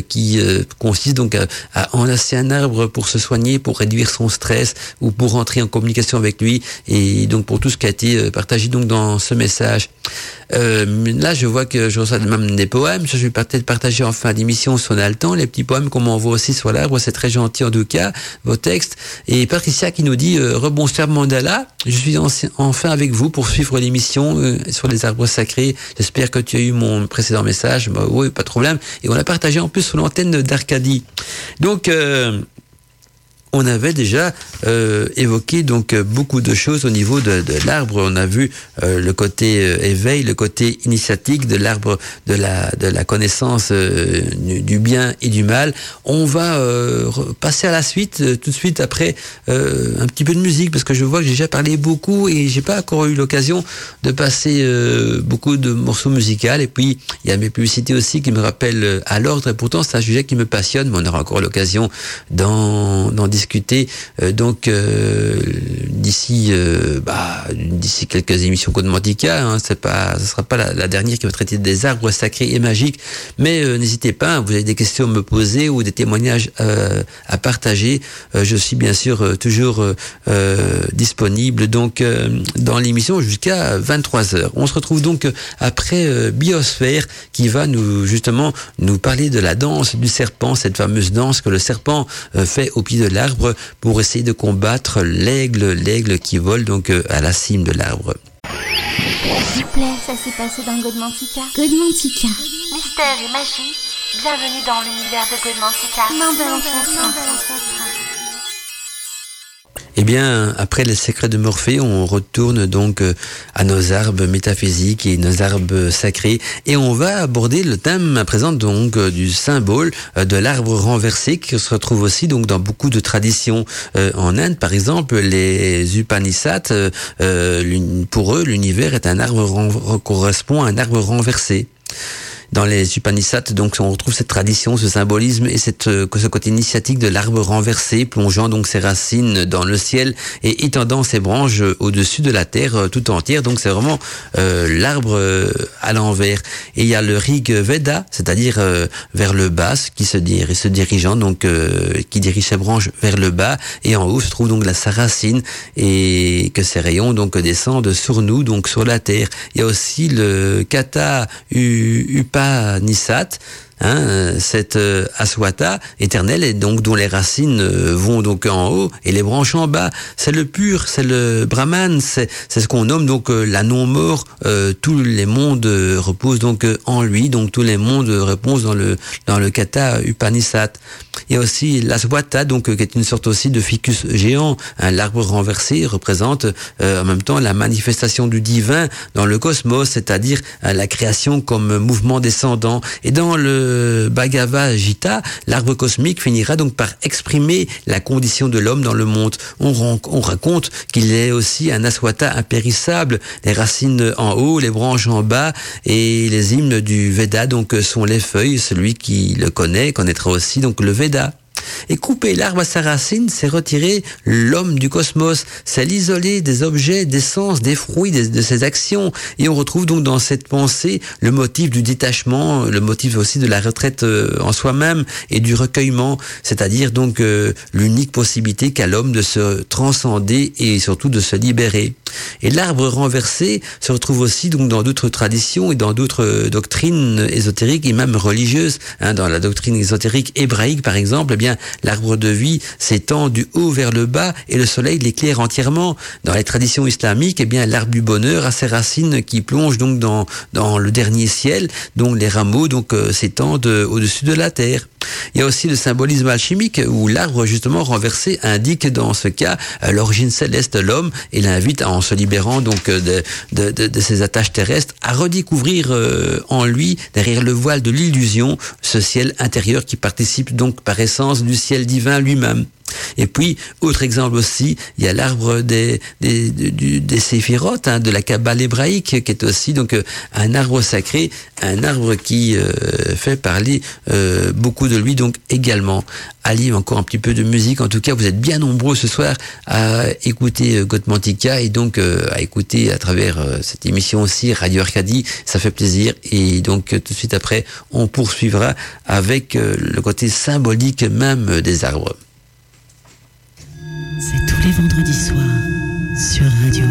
qui consiste donc à, à, enlacer un arbre pour se soigner, pour réduire son stress ou pour entrer en communication avec lui et donc pour tout ce qui a été partagé donc dans ce message. là, je vois que je reçois même des poèmes. Je vais peut-être partager en fin d'émission si on a le temps. Les petits poèmes qu'on m'envoie aussi sur l'arbre, c'est très gentil en tout cas, vos textes. Et Patricia qui nous dit euh, Rebonsoir Mandala, je suis enfin avec vous pour suivre l'émission euh, les arbres sacrés. J'espère que tu as eu mon précédent message. Bah, oui, pas de problème. Et on l'a partagé en plus sur l'antenne d'Arcadie. Donc, euh, on avait déjà euh, évoqué donc beaucoup de choses au niveau de, de l'arbre. On a vu euh, le côté euh, éveil, le côté initiatique de l'arbre de la de la connaissance euh, du, du bien et du mal. On va euh, passer à la suite euh, tout de suite après euh, un petit peu de musique parce que je vois que j'ai déjà parlé beaucoup et j'ai pas encore eu l'occasion de passer euh, beaucoup de morceaux musicaux. Et puis il y a mes publicités aussi qui me rappellent euh, à l'ordre et pourtant c'est un sujet qui me passionne. Mais on aura encore l'occasion d'en d'en discuter. Euh, donc euh, d'ici euh, bah, d'ici quelques émissions Code Mantica, hein, c'est pas, sera pas la, dernière qui va traiter des arbres sacrés et magiques. Mais n'hésitez pas, vous avez des questions à me poser ou des témoignages à partager. Je suis bien sûr toujours disponible donc dans l'émission jusqu'à 23 h On se retrouve donc après Biosphère qui va nous justement nous parler de la danse du serpent, cette fameuse danse que le serpent fait au pied de l'arbre pour essayer de combattre l'aigle, l'aigle qui vole donc euh, à la cime de l'arbre. S'il vous plaît, ça s'est passé dans Godmantica. Godmantica. Mystère et magie, bienvenue dans l'univers de Godmantica. Main de. Eh bien, après les secrets de Morphée, on retourne donc euh, à nos arbres métaphysiques et nos arbres sacrés, et on va aborder le thème à présent donc euh, du symbole euh, de l'arbre renversé qui se retrouve aussi donc dans beaucoup de traditions en Inde, par exemple, les Upanishads, pour eux, l'univers est un arbre correspond à un arbre renversé dans les Upanishads, donc on retrouve cette tradition, ce symbolisme et cette, euh, ce côté initiatique de l'arbre renversé, plongeant donc ses racines dans le ciel et étendant ses branches au-dessus de la terre euh, tout entière. Donc c'est vraiment euh, l'arbre euh, à l'envers. Et il y a le Rig Veda, c'est-à-dire euh, vers le bas, qui se, dir se dirigeant donc euh, qui dirige ses branches vers le bas et en haut se trouve donc la sa racine et que ses rayons donc descendent sur nous donc sur la terre. Il y a aussi le Kata U- Upanishad Hein, cette euh, aswata éternelle et donc dont les racines euh, vont donc en haut et les branches en bas. C'est le pur, c'est le brahman, c'est ce qu'on nomme donc euh, la non-mort. Euh, tous les mondes euh, reposent donc en lui, donc tous les mondes reposent dans le dans le kata Upanishad. Il y a aussi l'aswata, donc qui est une sorte aussi de ficus géant. Hein, L'arbre renversé représente en même temps la manifestation du divin dans le cosmos, c'est-à-dire la création comme mouvement descendant. Et dans le Bhagavad Gita, l'arbre cosmique finira donc par exprimer la condition de l'homme dans le monde. On, on raconte qu'il est aussi un aswata impérissable, les racines en haut, les branches en bas, et les hymnes du Veda donc euh, sont les feuilles. Celui qui le connaît connaîtra aussi donc le Veda. Et couper l'arbre à sa racine, c'est retirer l'homme du cosmos, c'est l'isoler des objets, des sens, des fruits de ses actions. Et on retrouve donc dans cette pensée le motif du détachement, le motif aussi de la retraite euh, en soi-même et du recueillement, c'est-à-dire donc euh, l'unique possibilité qu'a l'homme de se transcender et surtout de se libérer. Et l'arbre renversé se retrouve aussi donc dans d'autres traditions et dans d'autres euh, doctrines ésotériques et même religieuses. Hein, dans la doctrine ésotérique hébraïque, par exemple, eh bien l'arbre de vie s'étend du haut vers le bas et le soleil l'éclaire entièrement. Dans les traditions islamiques, eh bien l'arbre du bonheur a ses racines qui plongent donc dans dans le dernier ciel, dont les rameaux donc euh, s'étendent au-dessus de la terre. Il y a aussi le symbolisme alchimique où l'arbre justement renversé indique dans ce cas l'origine céleste de l'homme et l'invite en se libérant donc euh, de, de, de, de ses attaches terrestres à redécouvrir euh, en lui derrière le voile de l'illusion ce ciel intérieur qui participe donc par essence du ciel divin lui-même. Et puis, autre exemple aussi, il y a l'arbre des, des, des séphirotes, hein, de la Kabbale hébraïque, qui est aussi donc euh, un arbre sacré, un arbre qui euh, fait parler euh, beaucoup de lui donc également. Allez, encore un petit peu de musique. En tout cas, vous êtes bien nombreux ce soir à écouter euh, Gotmantica et donc euh, à écouter à travers euh, cette émission aussi Radio Arcadie. Ça fait plaisir. Et donc, tout de suite après, on poursuivra avec le côté symbolique même des arbres. C'est tous les vendredis soirs sur Radio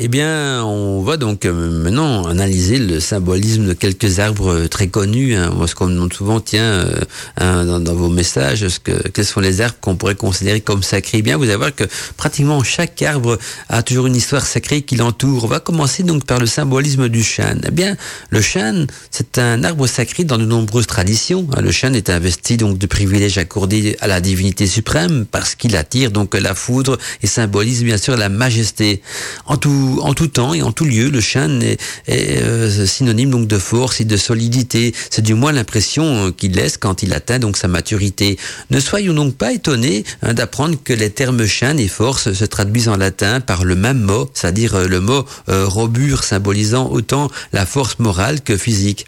Eh bien, on va donc euh, maintenant analyser le symbolisme de quelques arbres très connus. Hein. Moi, ce qu'on me demande souvent, tiens, euh, hein, dans, dans, vos messages, ce que, quels sont les arbres qu'on pourrait considérer comme sacrés? Eh Bien, vous allez voir que pratiquement chaque arbre a toujours une histoire sacrée qui l'entoure. On va commencer donc par le symbolisme du chêne. Eh bien, le chêne, c'est un arbre sacré dans de nombreuses traditions. Hein. Le chêne est investi donc de privilèges accordés à la divinité suprême parce qu'il attire donc la foudre et symbolise bien sûr la majesté. En tout, en tout temps et en tout lieu, le chêne est, euh, synonyme donc de force et de solidité. C'est du moins l'impression euh, qu'il laisse quand il atteint donc sa maturité. Ne soyons donc pas étonné hein, d'apprendre que les termes chêne et force se traduisent en latin par le même mot, c'est-à-dire euh, le mot euh, symbolisant autant la force morale que physique.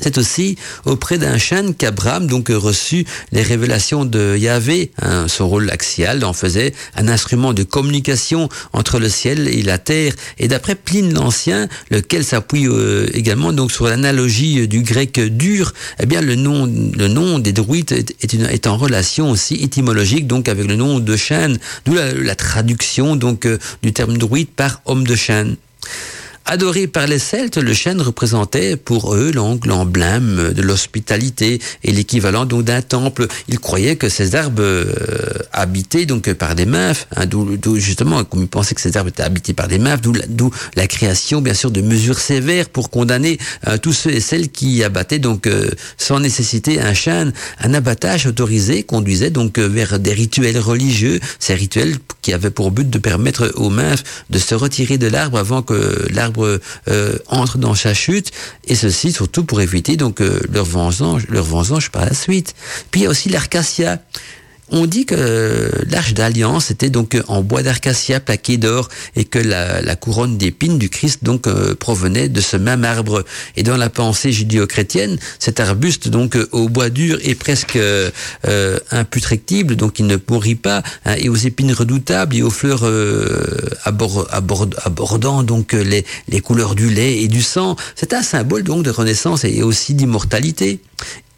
C'est aussi auprès d'un chêne qu'Abraham donc reçu les révélations de Yahvé. Hein, son rôle axial en faisait un instrument de communication entre le ciel et la terre. Et d'après Pline l'Ancien, lequel s'appuie euh, également donc sur l'analogie du grec dur, eh bien le nom le nom des druides est, en relation aussi étymologique donc avec le nom de chêne, d'où la, la, traduction donc euh, du terme druide par homme de chêne. Adoré par les Celtes, le chêne représentait pour eux l'emblème de l'hospitalité et l'équivalent donc d'un temple. Ils croyaient que ces arbres euh, habitaient donc par des meufs, hein, d'où justement, comme ils pensaient que ces arbres étaient habités par des meufs, d'où la, création bien sûr de mesures sévères pour condamner euh, tous ceux et celles qui abattaient donc euh, sans nécessité un chêne. Un abattage autorisé conduisait donc vers des rituels religieux, ces rituels qui avaient pour but de permettre aux meufs de se retirer de l'arbre avant que l'arbre euh, entre dans sa chute, et ceci surtout pour éviter donc euh, leur vengeance, leur vengeance par la suite. Puis il y a aussi l'arcacia. On dit que l'arche d'alliance était donc en bois d'acacia plaqué d'or et que la, couronne d'épines du Christ donc euh, provenait de ce même arbre. Et dans la pensée judéo-chrétienne, cet arbuste donc euh, au bois dur est presque euh, imputrectible, donc il ne pourrit pas, hein, et aux épines redoutables et aux fleurs abord, abord, abordant donc les, les couleurs du lait et du sang. C'est un symbole donc de renaissance et aussi d'immortalité.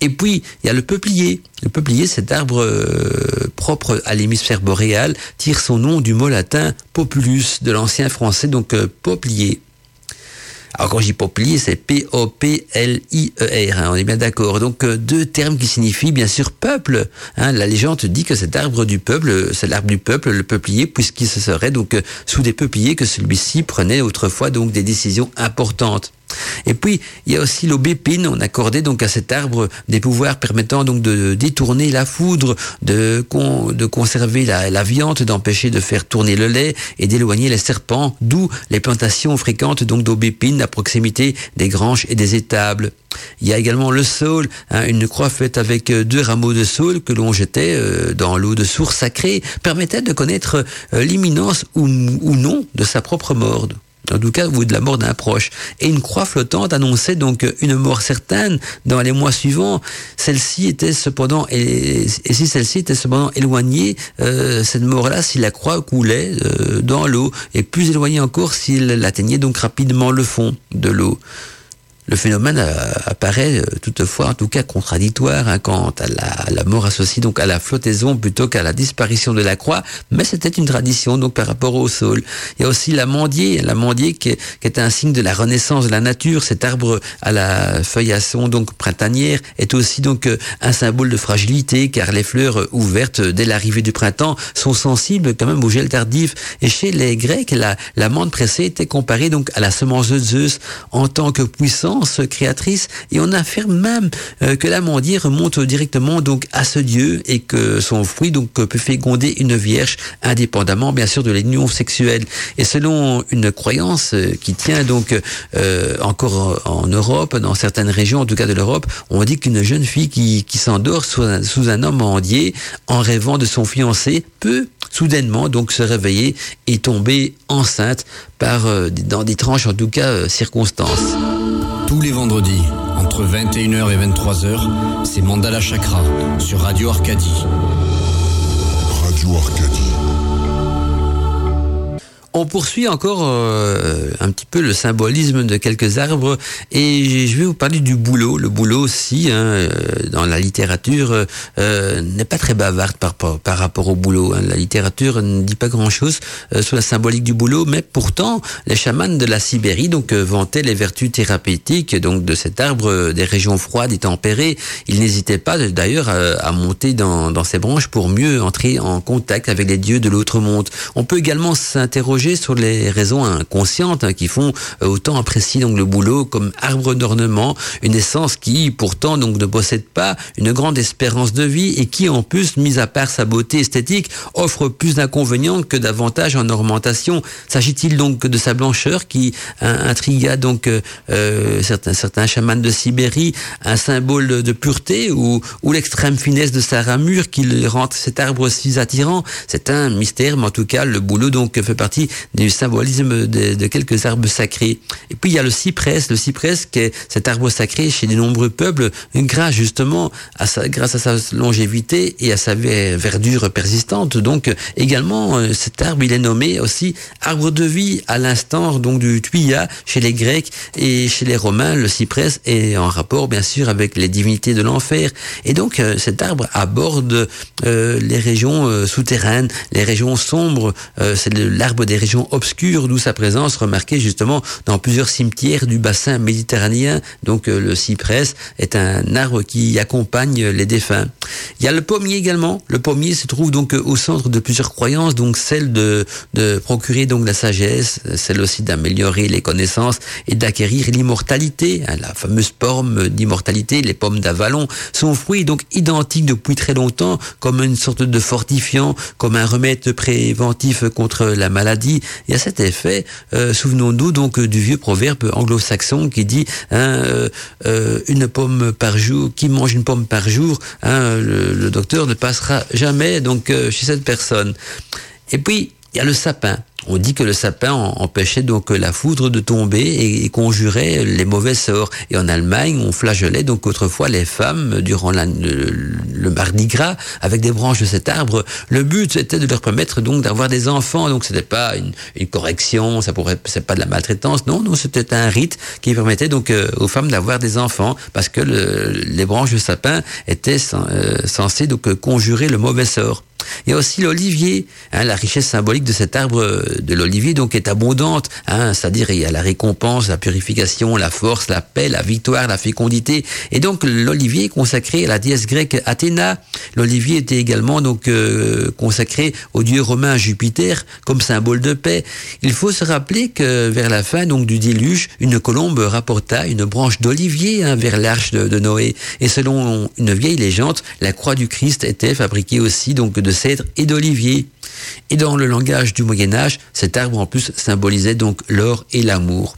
Et puis, il y a le peuplier. Le peuplier, cet arbre euh, propre à l'hémisphère boréal, tire son nom du mot latin populus, de l'ancien français, donc euh, peuplier. Alors quand je dis peuplier, c'est P-O-P-L-I-E-R, hein, on est bien d'accord. Donc euh, deux termes qui signifient bien sûr peuple. Hein. La légende dit que cet arbre du peuple, c'est l'arbre du peuple, le peuplier, puisqu'il se serait donc euh, sous des peupliers que celui-ci prenait autrefois donc des décisions importantes. Et puis, il y a aussi l'aubépine. On accordait donc à cet arbre des pouvoirs permettant donc de détourner la foudre, de, con, de conserver la, viande, d'empêcher de faire tourner le lait et d'éloigner les serpents, d'où les plantations fréquentes donc d'aubépine à proximité des granges et des étables. Il y a également le saule, hein, une croix faite avec deux rameaux de saule que l'on jetait euh, dans l'eau de source sacrée, permettait de connaître euh, l'imminence ou, ou non de sa propre mort en tout cas ou de la mort d'un proche. Et une croix flottante annonçait donc une mort certaine dans les mois suivants. Celle-ci était cependant, et, si celle-ci était cependant éloignée, euh, cette mort-là, si la croix coulait euh, dans l'eau, et plus éloignée encore s'il atteignait donc rapidement le fond de l'eau. Le phénomène apparaît toutefois, en tout cas contradictoire, hein, quant à la, à la, mort associée donc à la flottaison plutôt qu'à la disparition de la croix, mais c'était une tradition donc par rapport au sol. Il y a aussi l'amandier, l'amandier qui, est, qui est un signe de la renaissance de la nature. Cet arbre à la feuillasson donc printanière est aussi donc un symbole de fragilité, car les fleurs ouvertes dès l'arrivée du printemps sont sensibles quand même au gel tardif. Et chez les Grecs, la l'amande pressée était comparée donc à la semence de Zeus en tant que puissant créatrice et on affirme même euh, que l'amandier remonte directement donc à ce dieu et que son fruit donc peut féconder une vierge indépendamment bien sûr de l'union sexuelle et selon une croyance euh, qui tient donc euh, encore en Europe dans certaines régions en tout cas de l'Europe on dit qu'une jeune fille qui, qui s'endort sous un, homme amandier en rêvant de son fiancé peut soudainement donc se réveiller et tomber enceinte par euh, dans des tranches en tout cas euh, circonstances. Tous les vendredis, entre 21h et 23h, c'est Mandala Chakra sur Radio Arcadie. Radio Arcadie. On poursuit encore euh, un petit peu le symbolisme de quelques arbres et je vais vous parler du bouleau. Le bouleau aussi, hein, euh, dans la littérature, euh, n'est pas très bavarde par, rapport au bouleau. Hein. La littérature ne dit pas grand-chose sur la symbolique du bouleau, mais pourtant, les chamans de la Sibérie donc vantaient les vertus thérapeutiques donc de cet arbre des régions froides et tempérées. Ils n'hésitaient pas d'ailleurs à, monter dans, dans ces branches pour mieux entrer en contact avec les dieux de l'autre monde. On peut également s'interroger sur les raisons inconscientes hein, qui font euh, autant apprécier donc le boulot comme arbre d'ornement, une essence qui pourtant donc ne possède pas une grande espérance de vie et qui en plus, mis à part sa beauté esthétique, offre plus d'inconvénients que d'avantages en ornementation. S'agit-il donc de sa blancheur qui intrigua donc euh, euh, certains certains chamans de Sibérie, un symbole de, pureté ou, ou l'extrême finesse de sa ramure qui rend cet arbre si attirant? C'est un mystère, mais en tout cas le boulot donc fait partie du symbolisme de, quelques arbres sacrés. Et puis il y a le cyprès, le cyprès qui est cet arbre sacré chez de nombreux peuples, grâce justement à sa, grâce à sa longévité et à sa verdure persistante. Donc également euh, cet arbre il est nommé aussi arbre de vie à l'instant donc du tuya chez les Grecs et chez les Romains. Le cyprès est en rapport bien sûr avec les divinités de l'enfer. Et donc euh, cet arbre aborde euh, les régions souterraines, les régions sombres. c'est l'arbre des régions obscures, d'où sa présence remarquée justement dans plusieurs cimetières du bassin méditerranéen. Donc euh, le cyprès est un arbre qui accompagne les défunts. Il y a le pommier également. Le pommier se trouve donc euh, au centre de plusieurs croyances, donc celle de, procurer donc la sagesse, celle aussi d'améliorer les connaissances et d'acquérir l'immortalité. Hein, la fameuse pomme d'immortalité, les pommes d'Avalon, sont fruits donc identiques depuis très longtemps, comme une sorte de fortifiant, comme un remède préventif contre la maladie il y a cet effet. Euh, souvenons-nous donc du vieux proverbe anglo-saxon qui dit hein, euh, euh, une pomme par jour, qui mange une pomme par jour, hein, le, docteur ne passera jamais donc chez cette personne. Et puis il y a le sapin. On dit que le sapin empêchait donc la foudre de tomber et, conjurait les mauvais sorts. Et en Allemagne, on flageolait donc autrefois les femmes durant le, mardi gras avec des branches de cet arbre. Le but c'était de leur permettre donc d'avoir des enfants. Donc c'était pas une, correction, ça pourrait c'est pas de la maltraitance. Non, non, c'était un rite qui permettait donc euh, aux femmes d'avoir des enfants parce que les branches de sapin étaient euh, censées donc conjurer le mauvais sort. Il y a aussi l'olivier. Hein, la richesse symbolique de cet arbre de l'olivier donc est abondante. Hein, C'est-à-dire il y a la récompense, la purification, la force, la paix, la victoire, la fécondité. Et donc l'olivier est consacré à la déesse grecque Athéna. L'olivier était également donc euh, consacré au dieu romain Jupiter comme symbole de paix. Il faut se rappeler que vers la fin donc du déluge, une colombe rapporta une branche d'olivier hein, vers l'arche de, de Noé. Et selon une vieille légende, la croix du Christ était fabriquée aussi donc de cèdre et d'olivier. Et dans le langage du Moyen Âge, cet arbre en plus symbolisait donc l'or et l'amour.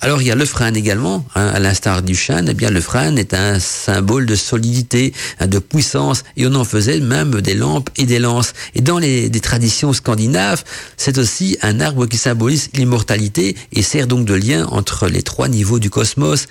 Alors il y a le frêne également, hein, à l'instar du chêne, eh bien le frêne est un symbole de solidité, hein, de puissance, et on en faisait même des lampes et des lances. Et dans les traditions scandinaves, c'est aussi un arbre qui symbolise l'immortalité et sert donc de lien entre les trois niveaux du cosmos.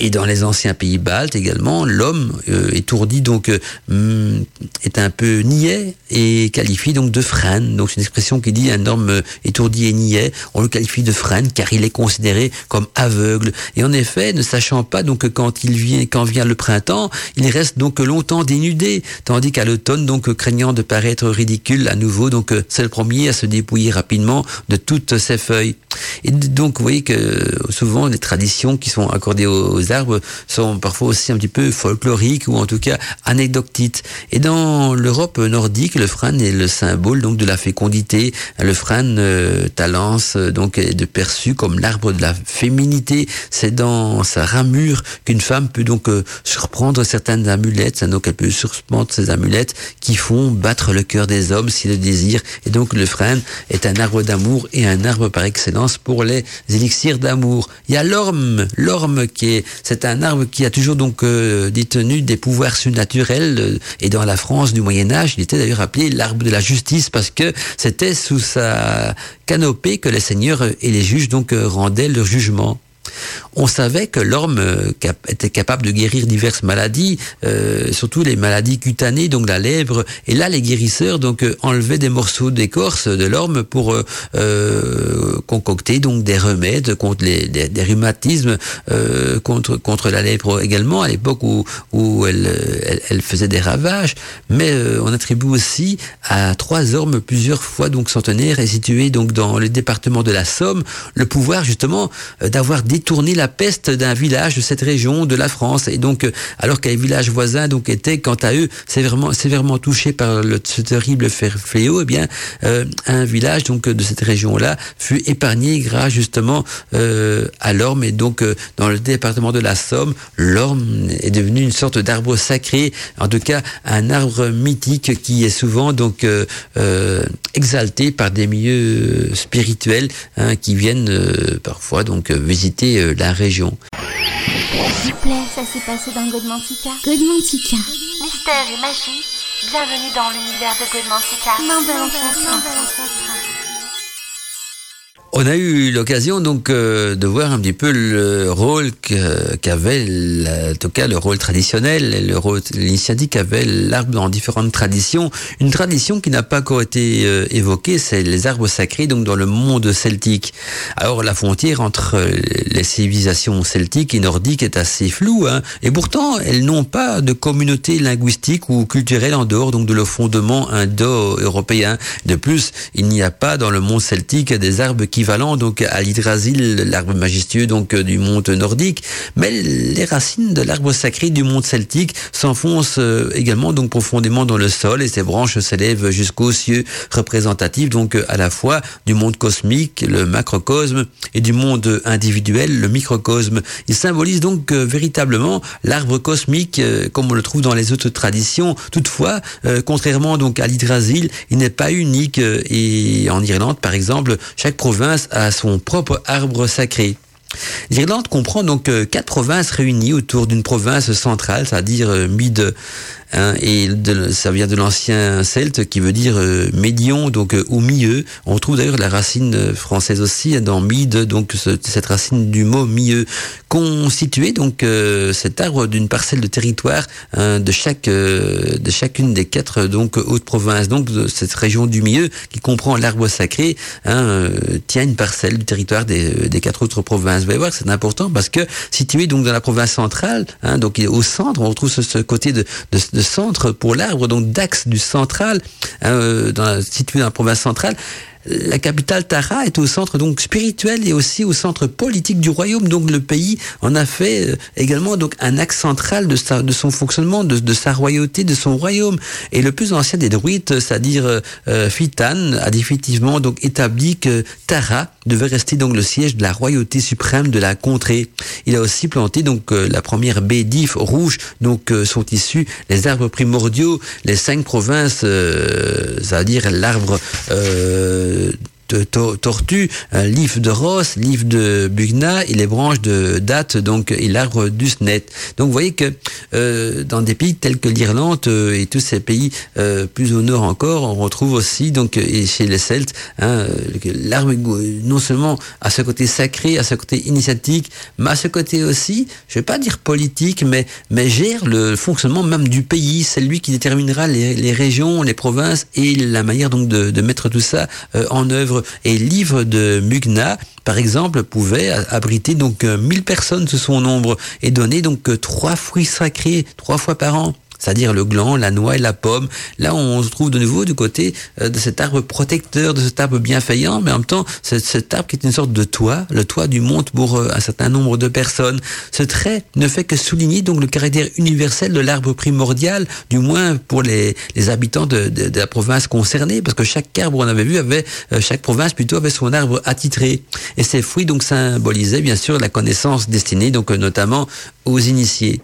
Et dans les anciens pays baltes également, l'homme euh, étourdi donc euh, hmm, est un peu niais et qualifie donc de frêne. Donc c'est une expression qui dit un homme euh, étourdi et niais, on le qualifie de frêne car il est considéré comme aveugle. Et en effet, ne sachant pas donc quand il vient, quand vient le printemps, il reste donc longtemps dénudé, tandis qu'à l'automne donc craignant de paraître ridicule à nouveau, donc c'est le premier à se dépouiller rapidement de toutes ses feuilles. Et donc vous voyez que souvent les traditions qui sont accordées aux arbres sont parfois aussi un petit peu folkloriques ou en tout cas anecdotiques. Et dans l'Europe nordique, le frêne est le symbole donc de la fécondité. Le frêne euh, talence euh, donc est perçu comme l'arbre de la féminité. C'est dans sa ramure qu'une femme peut donc euh, surprendre certaines amulettes, donc elle peut surprendre ces amulettes qui font battre le cœur des hommes s'ils le désirent. Et donc le frêne est un arbre d'amour et un arbre par excellence pour les élixirs d'amour. Il y a l'orme, l'orme qui est c'est un arbre qui a toujours donc euh, détenu des pouvoirs surnaturels euh, et dans la France du Moyen Âge, il était d'ailleurs appelé l'arbre de la justice parce que c'était sous sa canopée que les seigneurs et les juges donc euh, rendaient leur jugement. On savait que l'orme était capable de guérir diverses maladies, surtout les maladies cutanées, donc la lèvre. Et là, les guérisseurs donc enlevaient des morceaux d'écorce de l'orme pour concocter donc des remèdes contre les des, rhumatismes, contre contre la lèpre également à l'époque où où elle, elle, faisait des ravages. Mais on attribue aussi à trois ormes plusieurs fois donc centenaires et situé donc dans le département de la Somme le pouvoir justement euh, d'avoir détourné la peste d'un village de cette région de la France. Et donc euh, alors qu'un village voisin donc était quant à eux sévèrement sévèrement touché par ce terrible fléau, eh bien euh, un village donc de cette région-là fut épargné grâce justement à l'orme. Et donc dans le département de la Somme, l'orme est devenu une sorte d'arbre sacré, en tout cas un arbre mythique qui est souvent donc exalté par des milieux spirituels hein, qui viennent euh, parfois donc euh, visiter euh, la région. S'il vous plaît, ça s'est passé dans Godmantica. Godmantica. Mystère et magie, bienvenue dans l'univers de Godmantica. On a eu l'occasion donc euh, de voir un petit peu le rôle qu'avait, en tout cas le rôle traditionnel, le rôle l'initiative qu'avait l'arbre dans différentes traditions. Une tradition qui n'a pas encore été euh, évoquée, c'est les arbres sacrés donc dans le monde celtique. Alors la frontière entre les civilisations celtiques et nordiques est assez floue, hein, et pourtant elles n'ont pas de communauté linguistique ou culturelle en dehors donc de le fondement indo-européen. De plus, il n'y a pas dans le monde celtique des arbres qui équivalent donc à l'hydrasil, l'arbre majestueux donc euh, du monde nordique, mais les racines de l'arbre sacré du monde celtique s'enfoncent euh, également donc profondément dans le sol et ses branches s'élèvent jusqu'aux cieux représentatifs donc à la fois du monde cosmique, le macrocosme, et du monde individuel, le microcosme. Il symbolise donc euh, véritablement l'arbre cosmique comme on le trouve dans les autres traditions. Toutefois, contrairement donc à l'hydrasil, il n'est pas unique et en Irlande par exemple, chaque province à son propre arbre sacré. L'Irlande comprend donc euh, quatre provinces réunies autour d'une province centrale, c'est-à-dire euh, Mid Hein, et de, ça vient de l'ancien celte qui veut dire euh, médion, donc euh, au milieu. On trouve d'ailleurs la racine française aussi hein, dans mid, donc cette racine du mot milieu, constitué donc euh, cet arbre d'une parcelle de territoire hein, de chaque de chacune des quatre donc hautes provinces. Donc de cette région du milieu qui comprend l'arbre sacré hein, tient une parcelle du territoire des, des quatre autres provinces. Vous allez voir, c'est important parce que situé donc dans la province centrale, hein, donc au centre, on retrouve ce, ce côté de, de centre pour l'arbre, donc d'axe du central, euh, dans, situé dans la province centrale la capitale Tara est au centre donc spirituel et aussi au centre politique du royaume. Donc le pays en a fait euh, également donc un axe central de, sa, de son fonctionnement, de, sa royauté, de son royaume. Et le plus ancien des druides, c'est-à-dire euh, euh Fitan, a définitivement donc établi que Tara devait rester donc le siège de la royauté suprême de la contrée. Il a aussi planté donc euh, la première baie d'if rouge, donc sont issus les arbres primordiaux, les cinq provinces, c'est-à-dire l'arbre euh, de tortue, un livre de Ross, livre de Bugna et les branches de date donc et l'arbre du Snet. Donc vous voyez que euh, dans des pays tels que l'Irlande euh, et tous ces pays euh, plus au nord encore, on retrouve aussi donc et chez les Celtes hein, l'arbre non seulement à ce côté sacré, à ce côté initiatique, mais à ce côté aussi, je vais pas dire politique, mais mais gère le fonctionnement même du pays. C'est lui qui déterminera les, les, régions, les provinces et la manière donc de, de mettre tout ça en œuvre et livre de Mugna, par exemple, pouvait abriter donc 1000 personnes sous son nombre et donner donc trois fruits sacrés trois fois par an c'est-à-dire le gland, la noix et la pomme. Là, on se trouve de nouveau du côté euh, de cet arbre protecteur, de cet arbre bienfaillant, mais en même temps, cet arbre qui est une sorte de toit, le toit du monde pour euh, un certain nombre de personnes. Ce trait ne fait que souligner donc le caractère universel de l'arbre primordial, du moins pour les, habitants de, de, de, la province concernée, parce que chaque arbre, on avait vu, avait euh, chaque province plutôt avait son arbre attitré. Et ces fruits donc symbolisaient bien sûr la connaissance destinée donc notamment aux initiés.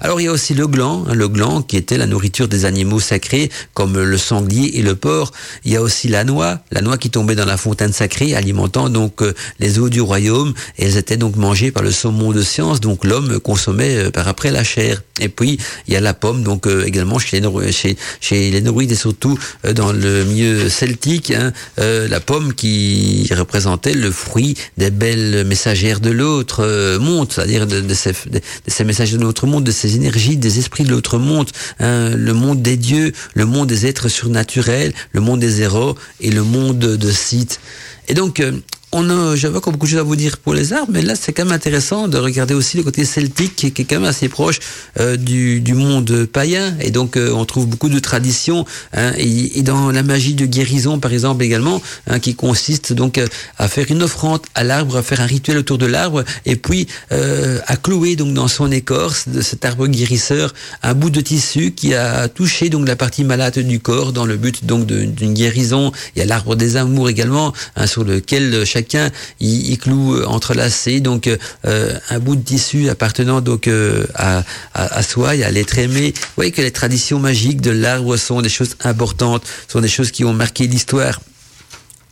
Alors il y a aussi le gland, hein, le gland qui était la nourriture des animaux sacrés comme le sanglier et le porc. Il y a aussi la noix, la noix qui tombait dans la fontaine sacrée alimentant donc euh, les eaux du royaume elles étaient donc mangées par le saumon de science donc l'homme consommait euh, par après la chair. Et puis il y a la pomme donc euh, également chez les, chez, et surtout dans le milieu celtique, hein, la pomme qui représentait le fruit des belles messagères de l'autre monde, c'est-à-dire de, ces, de, ces de l'autre monde de ces énergies, des esprits de l'autre monde, hein, le monde des dieux, le monde des êtres surnaturels, le monde des héros et le monde de Sith. Et donc, euh, on a, j'avais encore beaucoup de choses à vous dire pour les arbres, mais là c'est quand même intéressant de regarder aussi le côté celtique qui est, quand même assez proche euh, du, du, monde païen, et donc euh, on trouve beaucoup de traditions, hein, et, et, dans la magie de guérison par exemple également, hein, qui consiste donc euh, à faire une offrande à l'arbre, à faire un rituel autour de l'arbre, et puis à clouer donc dans son écorce de cet arbre guérisseur un bout de tissu qui a touché donc la partie malade du corps dans le but donc d'une guérison. Il y a l'arbre des amours également, hein, sur lequel chacun y, cloue euh, entrelacé donc euh, un bout de tissu appartenant donc euh, à, soi et à l'être aimé. Vous voyez que les traditions magiques de l'arbre sont des choses importantes, sont des choses qui ont marqué l'histoire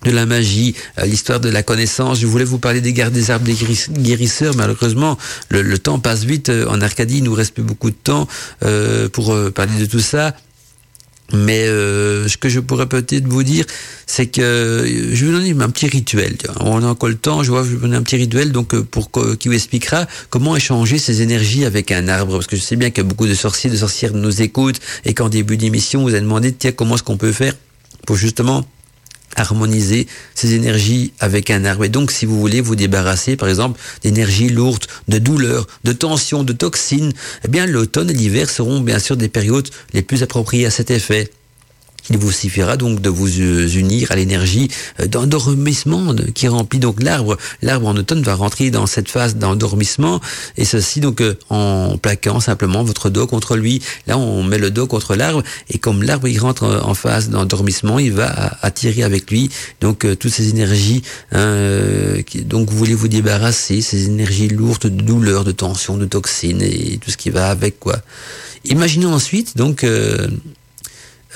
de la magie, euh, l'histoire de la connaissance. Je voulais vous parler des gardes des arbres des guérisseurs. Malheureusement, le, temps passe vite. En Arcadie, il nous reste plus beaucoup de temps euh, pour euh, parler de tout ça. Mais euh, ce que je pourrais peut-être vous dire, c'est que je vais vous donner un petit rituel. On a encore le temps, je vois, je vais vous donner un petit rituel donc pour qui vous expliquera comment échanger ses énergies avec un arbre. Parce que je sais bien que beaucoup de sorciers, de sorcières nous écoutent et qu'en début d'émission, vous avez demandé, tiens, comment est-ce qu'on peut faire pour justement harmoniser ces énergies avec un arbre. Et donc, si vous voulez vous débarrasser, par exemple, d'énergies lourdes, de douleurs, de tensions, de toxines, eh bien, l'automne et l'hiver seront bien sûr des périodes les plus appropriées à cet effet. Il vous suffira donc de vous unir à l'énergie d'endormissement qui remplit donc l'arbre. L'arbre en automne va rentrer dans cette phase d'endormissement et ceci donc en plaquant simplement votre dos contre lui. Là, on met le dos contre l'arbre et comme l'arbre il rentre en phase d'endormissement, il va attirer avec lui donc toutes ces énergies hein, qui, donc vous voulez vous débarrasser ces énergies lourdes de douleur, de tension, de toxines et tout ce qui va avec quoi. Imaginez ensuite donc euh,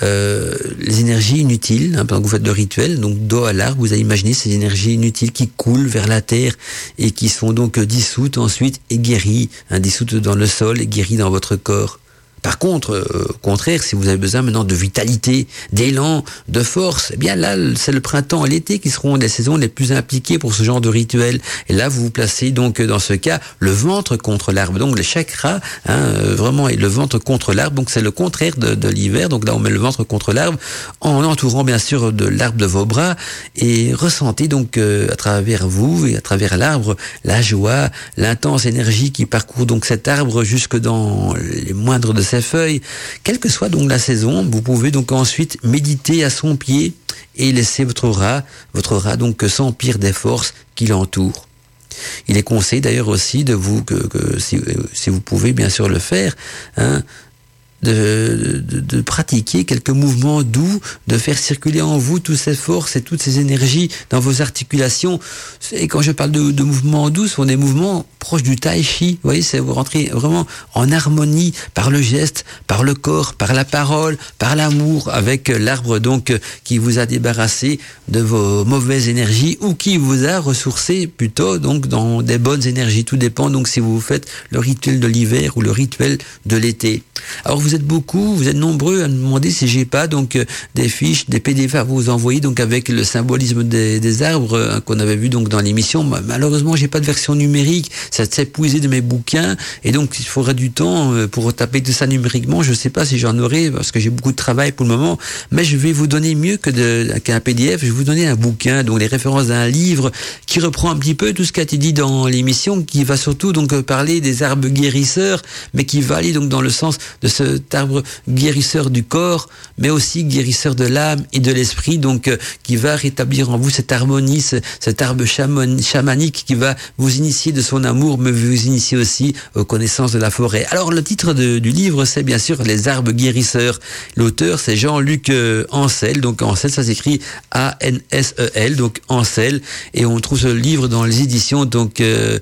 euh, les énergies inutiles, hein, pendant que vous faites le rituel, donc dos à l'arbre, vous avez imaginé ces énergies inutiles qui coulent vers la terre et qui sont donc dissoutes ensuite et guéries, hein, dissoutes dans le sol et guéries dans votre corps. Par contre, euh, contraire, si vous avez besoin maintenant de vitalité, d'élan, de force, eh bien là, c'est le printemps et l'été qui seront les saisons les plus impliquées pour ce genre de rituel. Et là, vous vous placez donc dans ce cas le ventre contre l'arbre. Donc le chakra, hein, vraiment, est le ventre contre l'arbre. Donc c'est le contraire de, de l'hiver. Donc là, on met le ventre contre l'arbre en entourant bien sûr de l'arbre de vos bras et ressentez donc euh, à travers vous et à travers l'arbre la joie, l'intense énergie qui parcourt donc cet arbre jusque dans les moindres de feuilles. Quelle que soit donc la saison, vous pouvez donc ensuite méditer à son pied et laisser votre rat, votre rat donc s'empire des forces qui l'entourent. Il est conseillé d'ailleurs aussi de vous que, si, si, vous pouvez bien sûr le faire, hein, de, de, de, pratiquer quelques mouvements doux, de faire circuler en vous toutes ces forces et toutes ces énergies dans vos articulations. Et quand je parle de, de mouvements doux, ce sont des mouvements proches du tai chi. Vous voyez, c'est vous rentrez vraiment en harmonie par le geste, par le corps, par la parole, par l'amour, avec l'arbre donc qui vous a débarrassé de vos mauvaises énergies ou qui vous a ressourcé plutôt donc dans des bonnes énergies. Tout dépend donc si vous faites le rituel de l'hiver ou le rituel de l'été. Alors êtes beaucoup, vous êtes nombreux à me demander si j'ai pas donc euh, des fiches, des PDF à vous envoyer donc avec le symbolisme des, arbres euh, qu'on avait vu donc dans l'émission. Malheureusement, j'ai pas de version numérique, ça s'est épuisé de mes bouquins et donc il faudrait du temps euh, pour taper tout ça numériquement. Je sais pas si j'en aurai parce que j'ai beaucoup de travail pour le moment, mais je vais vous donner mieux que qu'un PDF. Je vais vous donner un bouquin, donc les références d'un livre qui reprend un petit peu tout ce qui a été dit dans l'émission, qui va surtout donc parler des arbres guérisseurs, mais qui va aller donc dans le sens de ce arbre guérisseur du corps, mais aussi guérisseur de l'âme et de l'esprit, donc euh, qui va rétablir en vous cette harmonie, cet arbre chamanique qui va vous initier de son amour, mais vous initier aussi aux connaissances de la forêt. Alors le titre du livre, c'est bien sûr Les arbres guérisseurs. L'auteur, c'est Jean-Luc euh, Ancel, donc Ancel, ça s'écrit A-N-S-E-L, donc Ancel, et on trouve ce livre dans les éditions donc euh,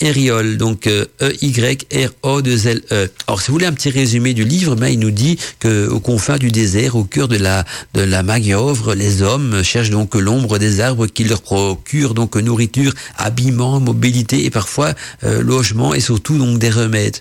Eriol, donc E-Y-R-O-2-L-E. -E. Alors si vous voulez un petit résumé du livre, il nous dit que aux confins du désert, au cœur de la de la les hommes cherchent donc l'ombre des arbres qui leur procurent donc nourriture, habillement, mobilité et parfois euh, logement et surtout donc des remèdes.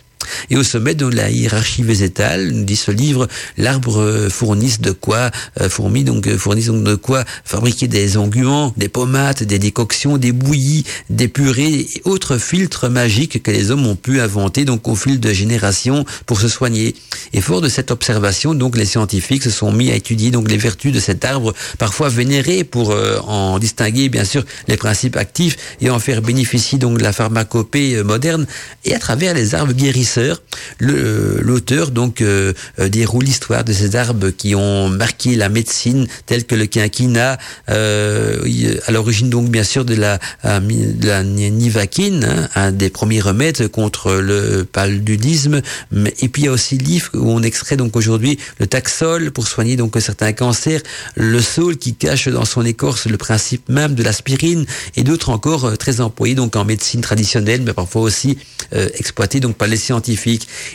Et au sommet de la hiérarchie végétale, nous dit ce livre, l'arbre euh, fournisse de quoi, euh, fournit donc, euh, fournit donc de quoi fabriquer des onguents, des pommades, des décoctions, des bouillies, des purées et autres filtres magiques que les hommes ont pu inventer donc au fil de générations pour se soigner. Et fort de cette observation, donc les scientifiques se sont mis à étudier donc les vertus de cet arbre, parfois vénéré pour en distinguer bien sûr les principes actifs et en faire bénéficier donc la pharmacopée moderne et à travers les arbres guérisseurs L'auteur donc euh, euh, déroule l'histoire de ces arbres qui ont marqué la médecine, tels que le quinquina, euh, à l'origine donc bien sûr de la, de hein, un des premiers remèdes contre le paludisme. Et puis il y a aussi le où on extrait donc aujourd'hui le taxol pour soigner donc certains cancers, le saule qui cache dans son écorce le principe même de l'aspirine et d'autres encore très employés donc en médecine traditionnelle, mais parfois aussi exploités donc par les scientifiques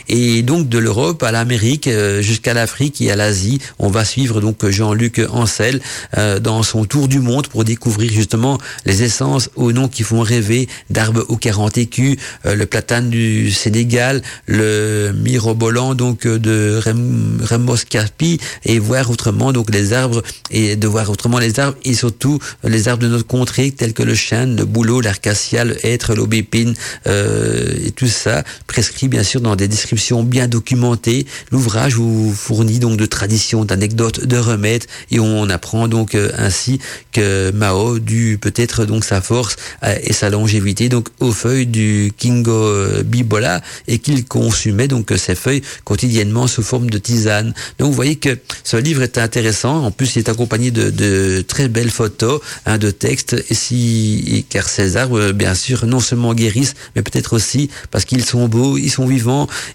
et donc de l'Europe à l'Amérique euh, jusqu'à l'Afrique et à l'Asie, on va suivre donc Jean-Luc Ancel euh, dans son tour du monde pour découvrir justement les essences aux noms qui font rêver d'arbres aux 40 écus, euh, le platane du Sénégal, le mirobolant donc de Remos Capi et voir autrement donc les arbres et de voir autrement les arbres et surtout les arbres de notre contrée tels que le chêne, le bouleau, l'arcacia, le hêtre, l'aubépine et tout ça prescrit bien sûr dans des descriptions bien documentées. L'ouvrage vous fournit donc de traditions, d'anecdotes, de remèdes et on apprend donc euh, ainsi que Mao dut peut-être donc sa force euh, et sa longévité donc aux feuilles du Kingo euh, bibola et qu'il consumait donc ces feuilles quotidiennement sous forme de tisane. Donc vous voyez que ce livre est intéressant. En plus, il est accompagné de, très belles photos, hein, de textes. Et si, car ces arbres, bien sûr, non seulement guérissent, mais peut-être aussi parce qu'ils sont beaux, ils sont vivants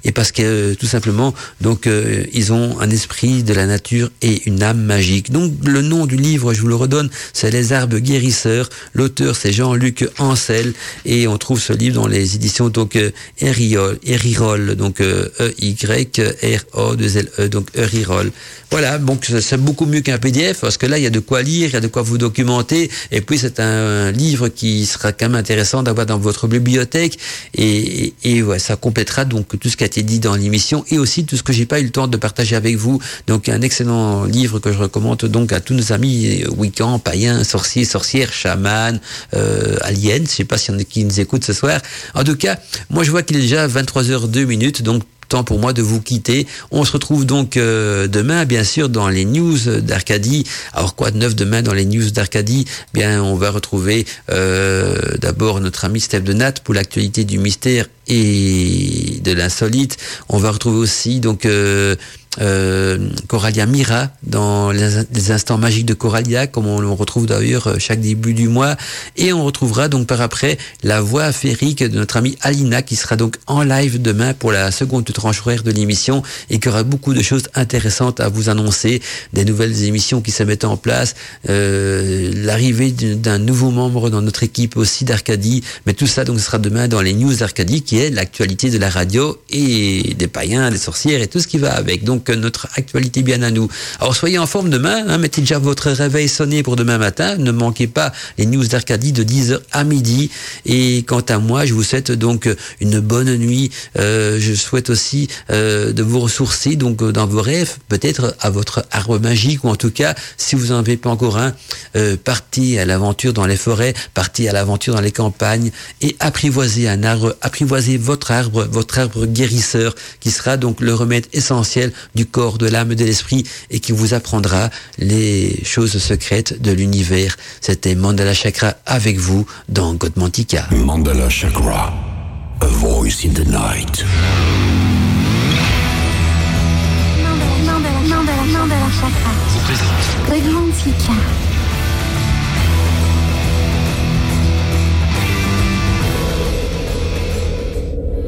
et parce que euh, tout simplement donc euh, ils ont un esprit de la nature et une âme magique. Donc le nom du livre, je vous le redonne, c'est Les arbres guérisseurs. L'auteur c'est Jean-Luc Ancel et on trouve ce livre dans les éditions donc euh, Erirol, donc E Y R O 2 L E donc Erirol. Voilà, donc c'est beaucoup mieux qu'un PDF parce que là il y a de quoi lire, il y a de quoi vous documenter et puis c'est un, livre qui sera quand même intéressant d'avoir dans votre bibliothèque et, ça complétera donc tout ce qui a été dit dans l'émission et aussi tout ce que j'ai pas eu le temps de partager avec vous. Donc un excellent livre que je recommande donc à tous nos amis euh, week-end, païens, sorciers, sorcières, chamans, euh, aliens. Je sais pas s'il y en a qui nous écoutent ce soir. En tout cas, moi je vois qu'il est déjà 23h02 minutes, donc temps pour moi de vous quitter. On se retrouve donc euh, demain, bien sûr, dans les news d'Arcadie. Alors quoi de neuf demain dans les news d'Arcadie? Bien, on va retrouver euh, d'abord notre ami Steph de Nat pour l'actualité du mystère et de l'insolite. On va retrouver aussi donc euh, euh, Coralia Mira dans les, instants magiques de Coralia, comme on le retrouve d'ailleurs euh, chaque début du mois. Et on retrouvera donc par après la voix afférique de notre amie Alina qui sera donc en live demain pour la seconde tranche horaire de l'émission et qui aura beaucoup de choses intéressantes à vous annoncer, des nouvelles émissions qui se mettent en place, euh, l'arrivée d'un nouveau membre dans notre équipe aussi d'Arcadie. Mais tout ça donc sera demain dans les news d'Arcadie qui est l'actualité de la radio et des païens, des sorcières et tout ce qui va avec. Donc notre actualité bien à nous. Alors soyez en forme demain, hein, mettez déjà votre réveil sonné pour demain matin, ne manquez pas les news d'Arcadie de 10h à midi. Et quant à moi, je vous souhaite donc une bonne nuit. Euh, je souhaite aussi euh, de vous ressourcer donc dans vos rêves, peut-être à votre arbre magique ou en tout cas, si vous n'en avez pas encore un, euh, partez à l'aventure dans les forêts, partez à l'aventure dans les campagnes et apprivoisez un arbre, apprivoisez votre arbre, votre arbre guérisseur qui sera donc le remède essentiel du corps, de l'âme, de l'esprit, et qui vous apprendra les choses secrètes de l'univers. C'était Mandala Chakra avec vous dans Godmantica. Mandala Chakra, a voice in the night. Mandala, Mandala, Mandala, Mandala Chakra. Godmantica.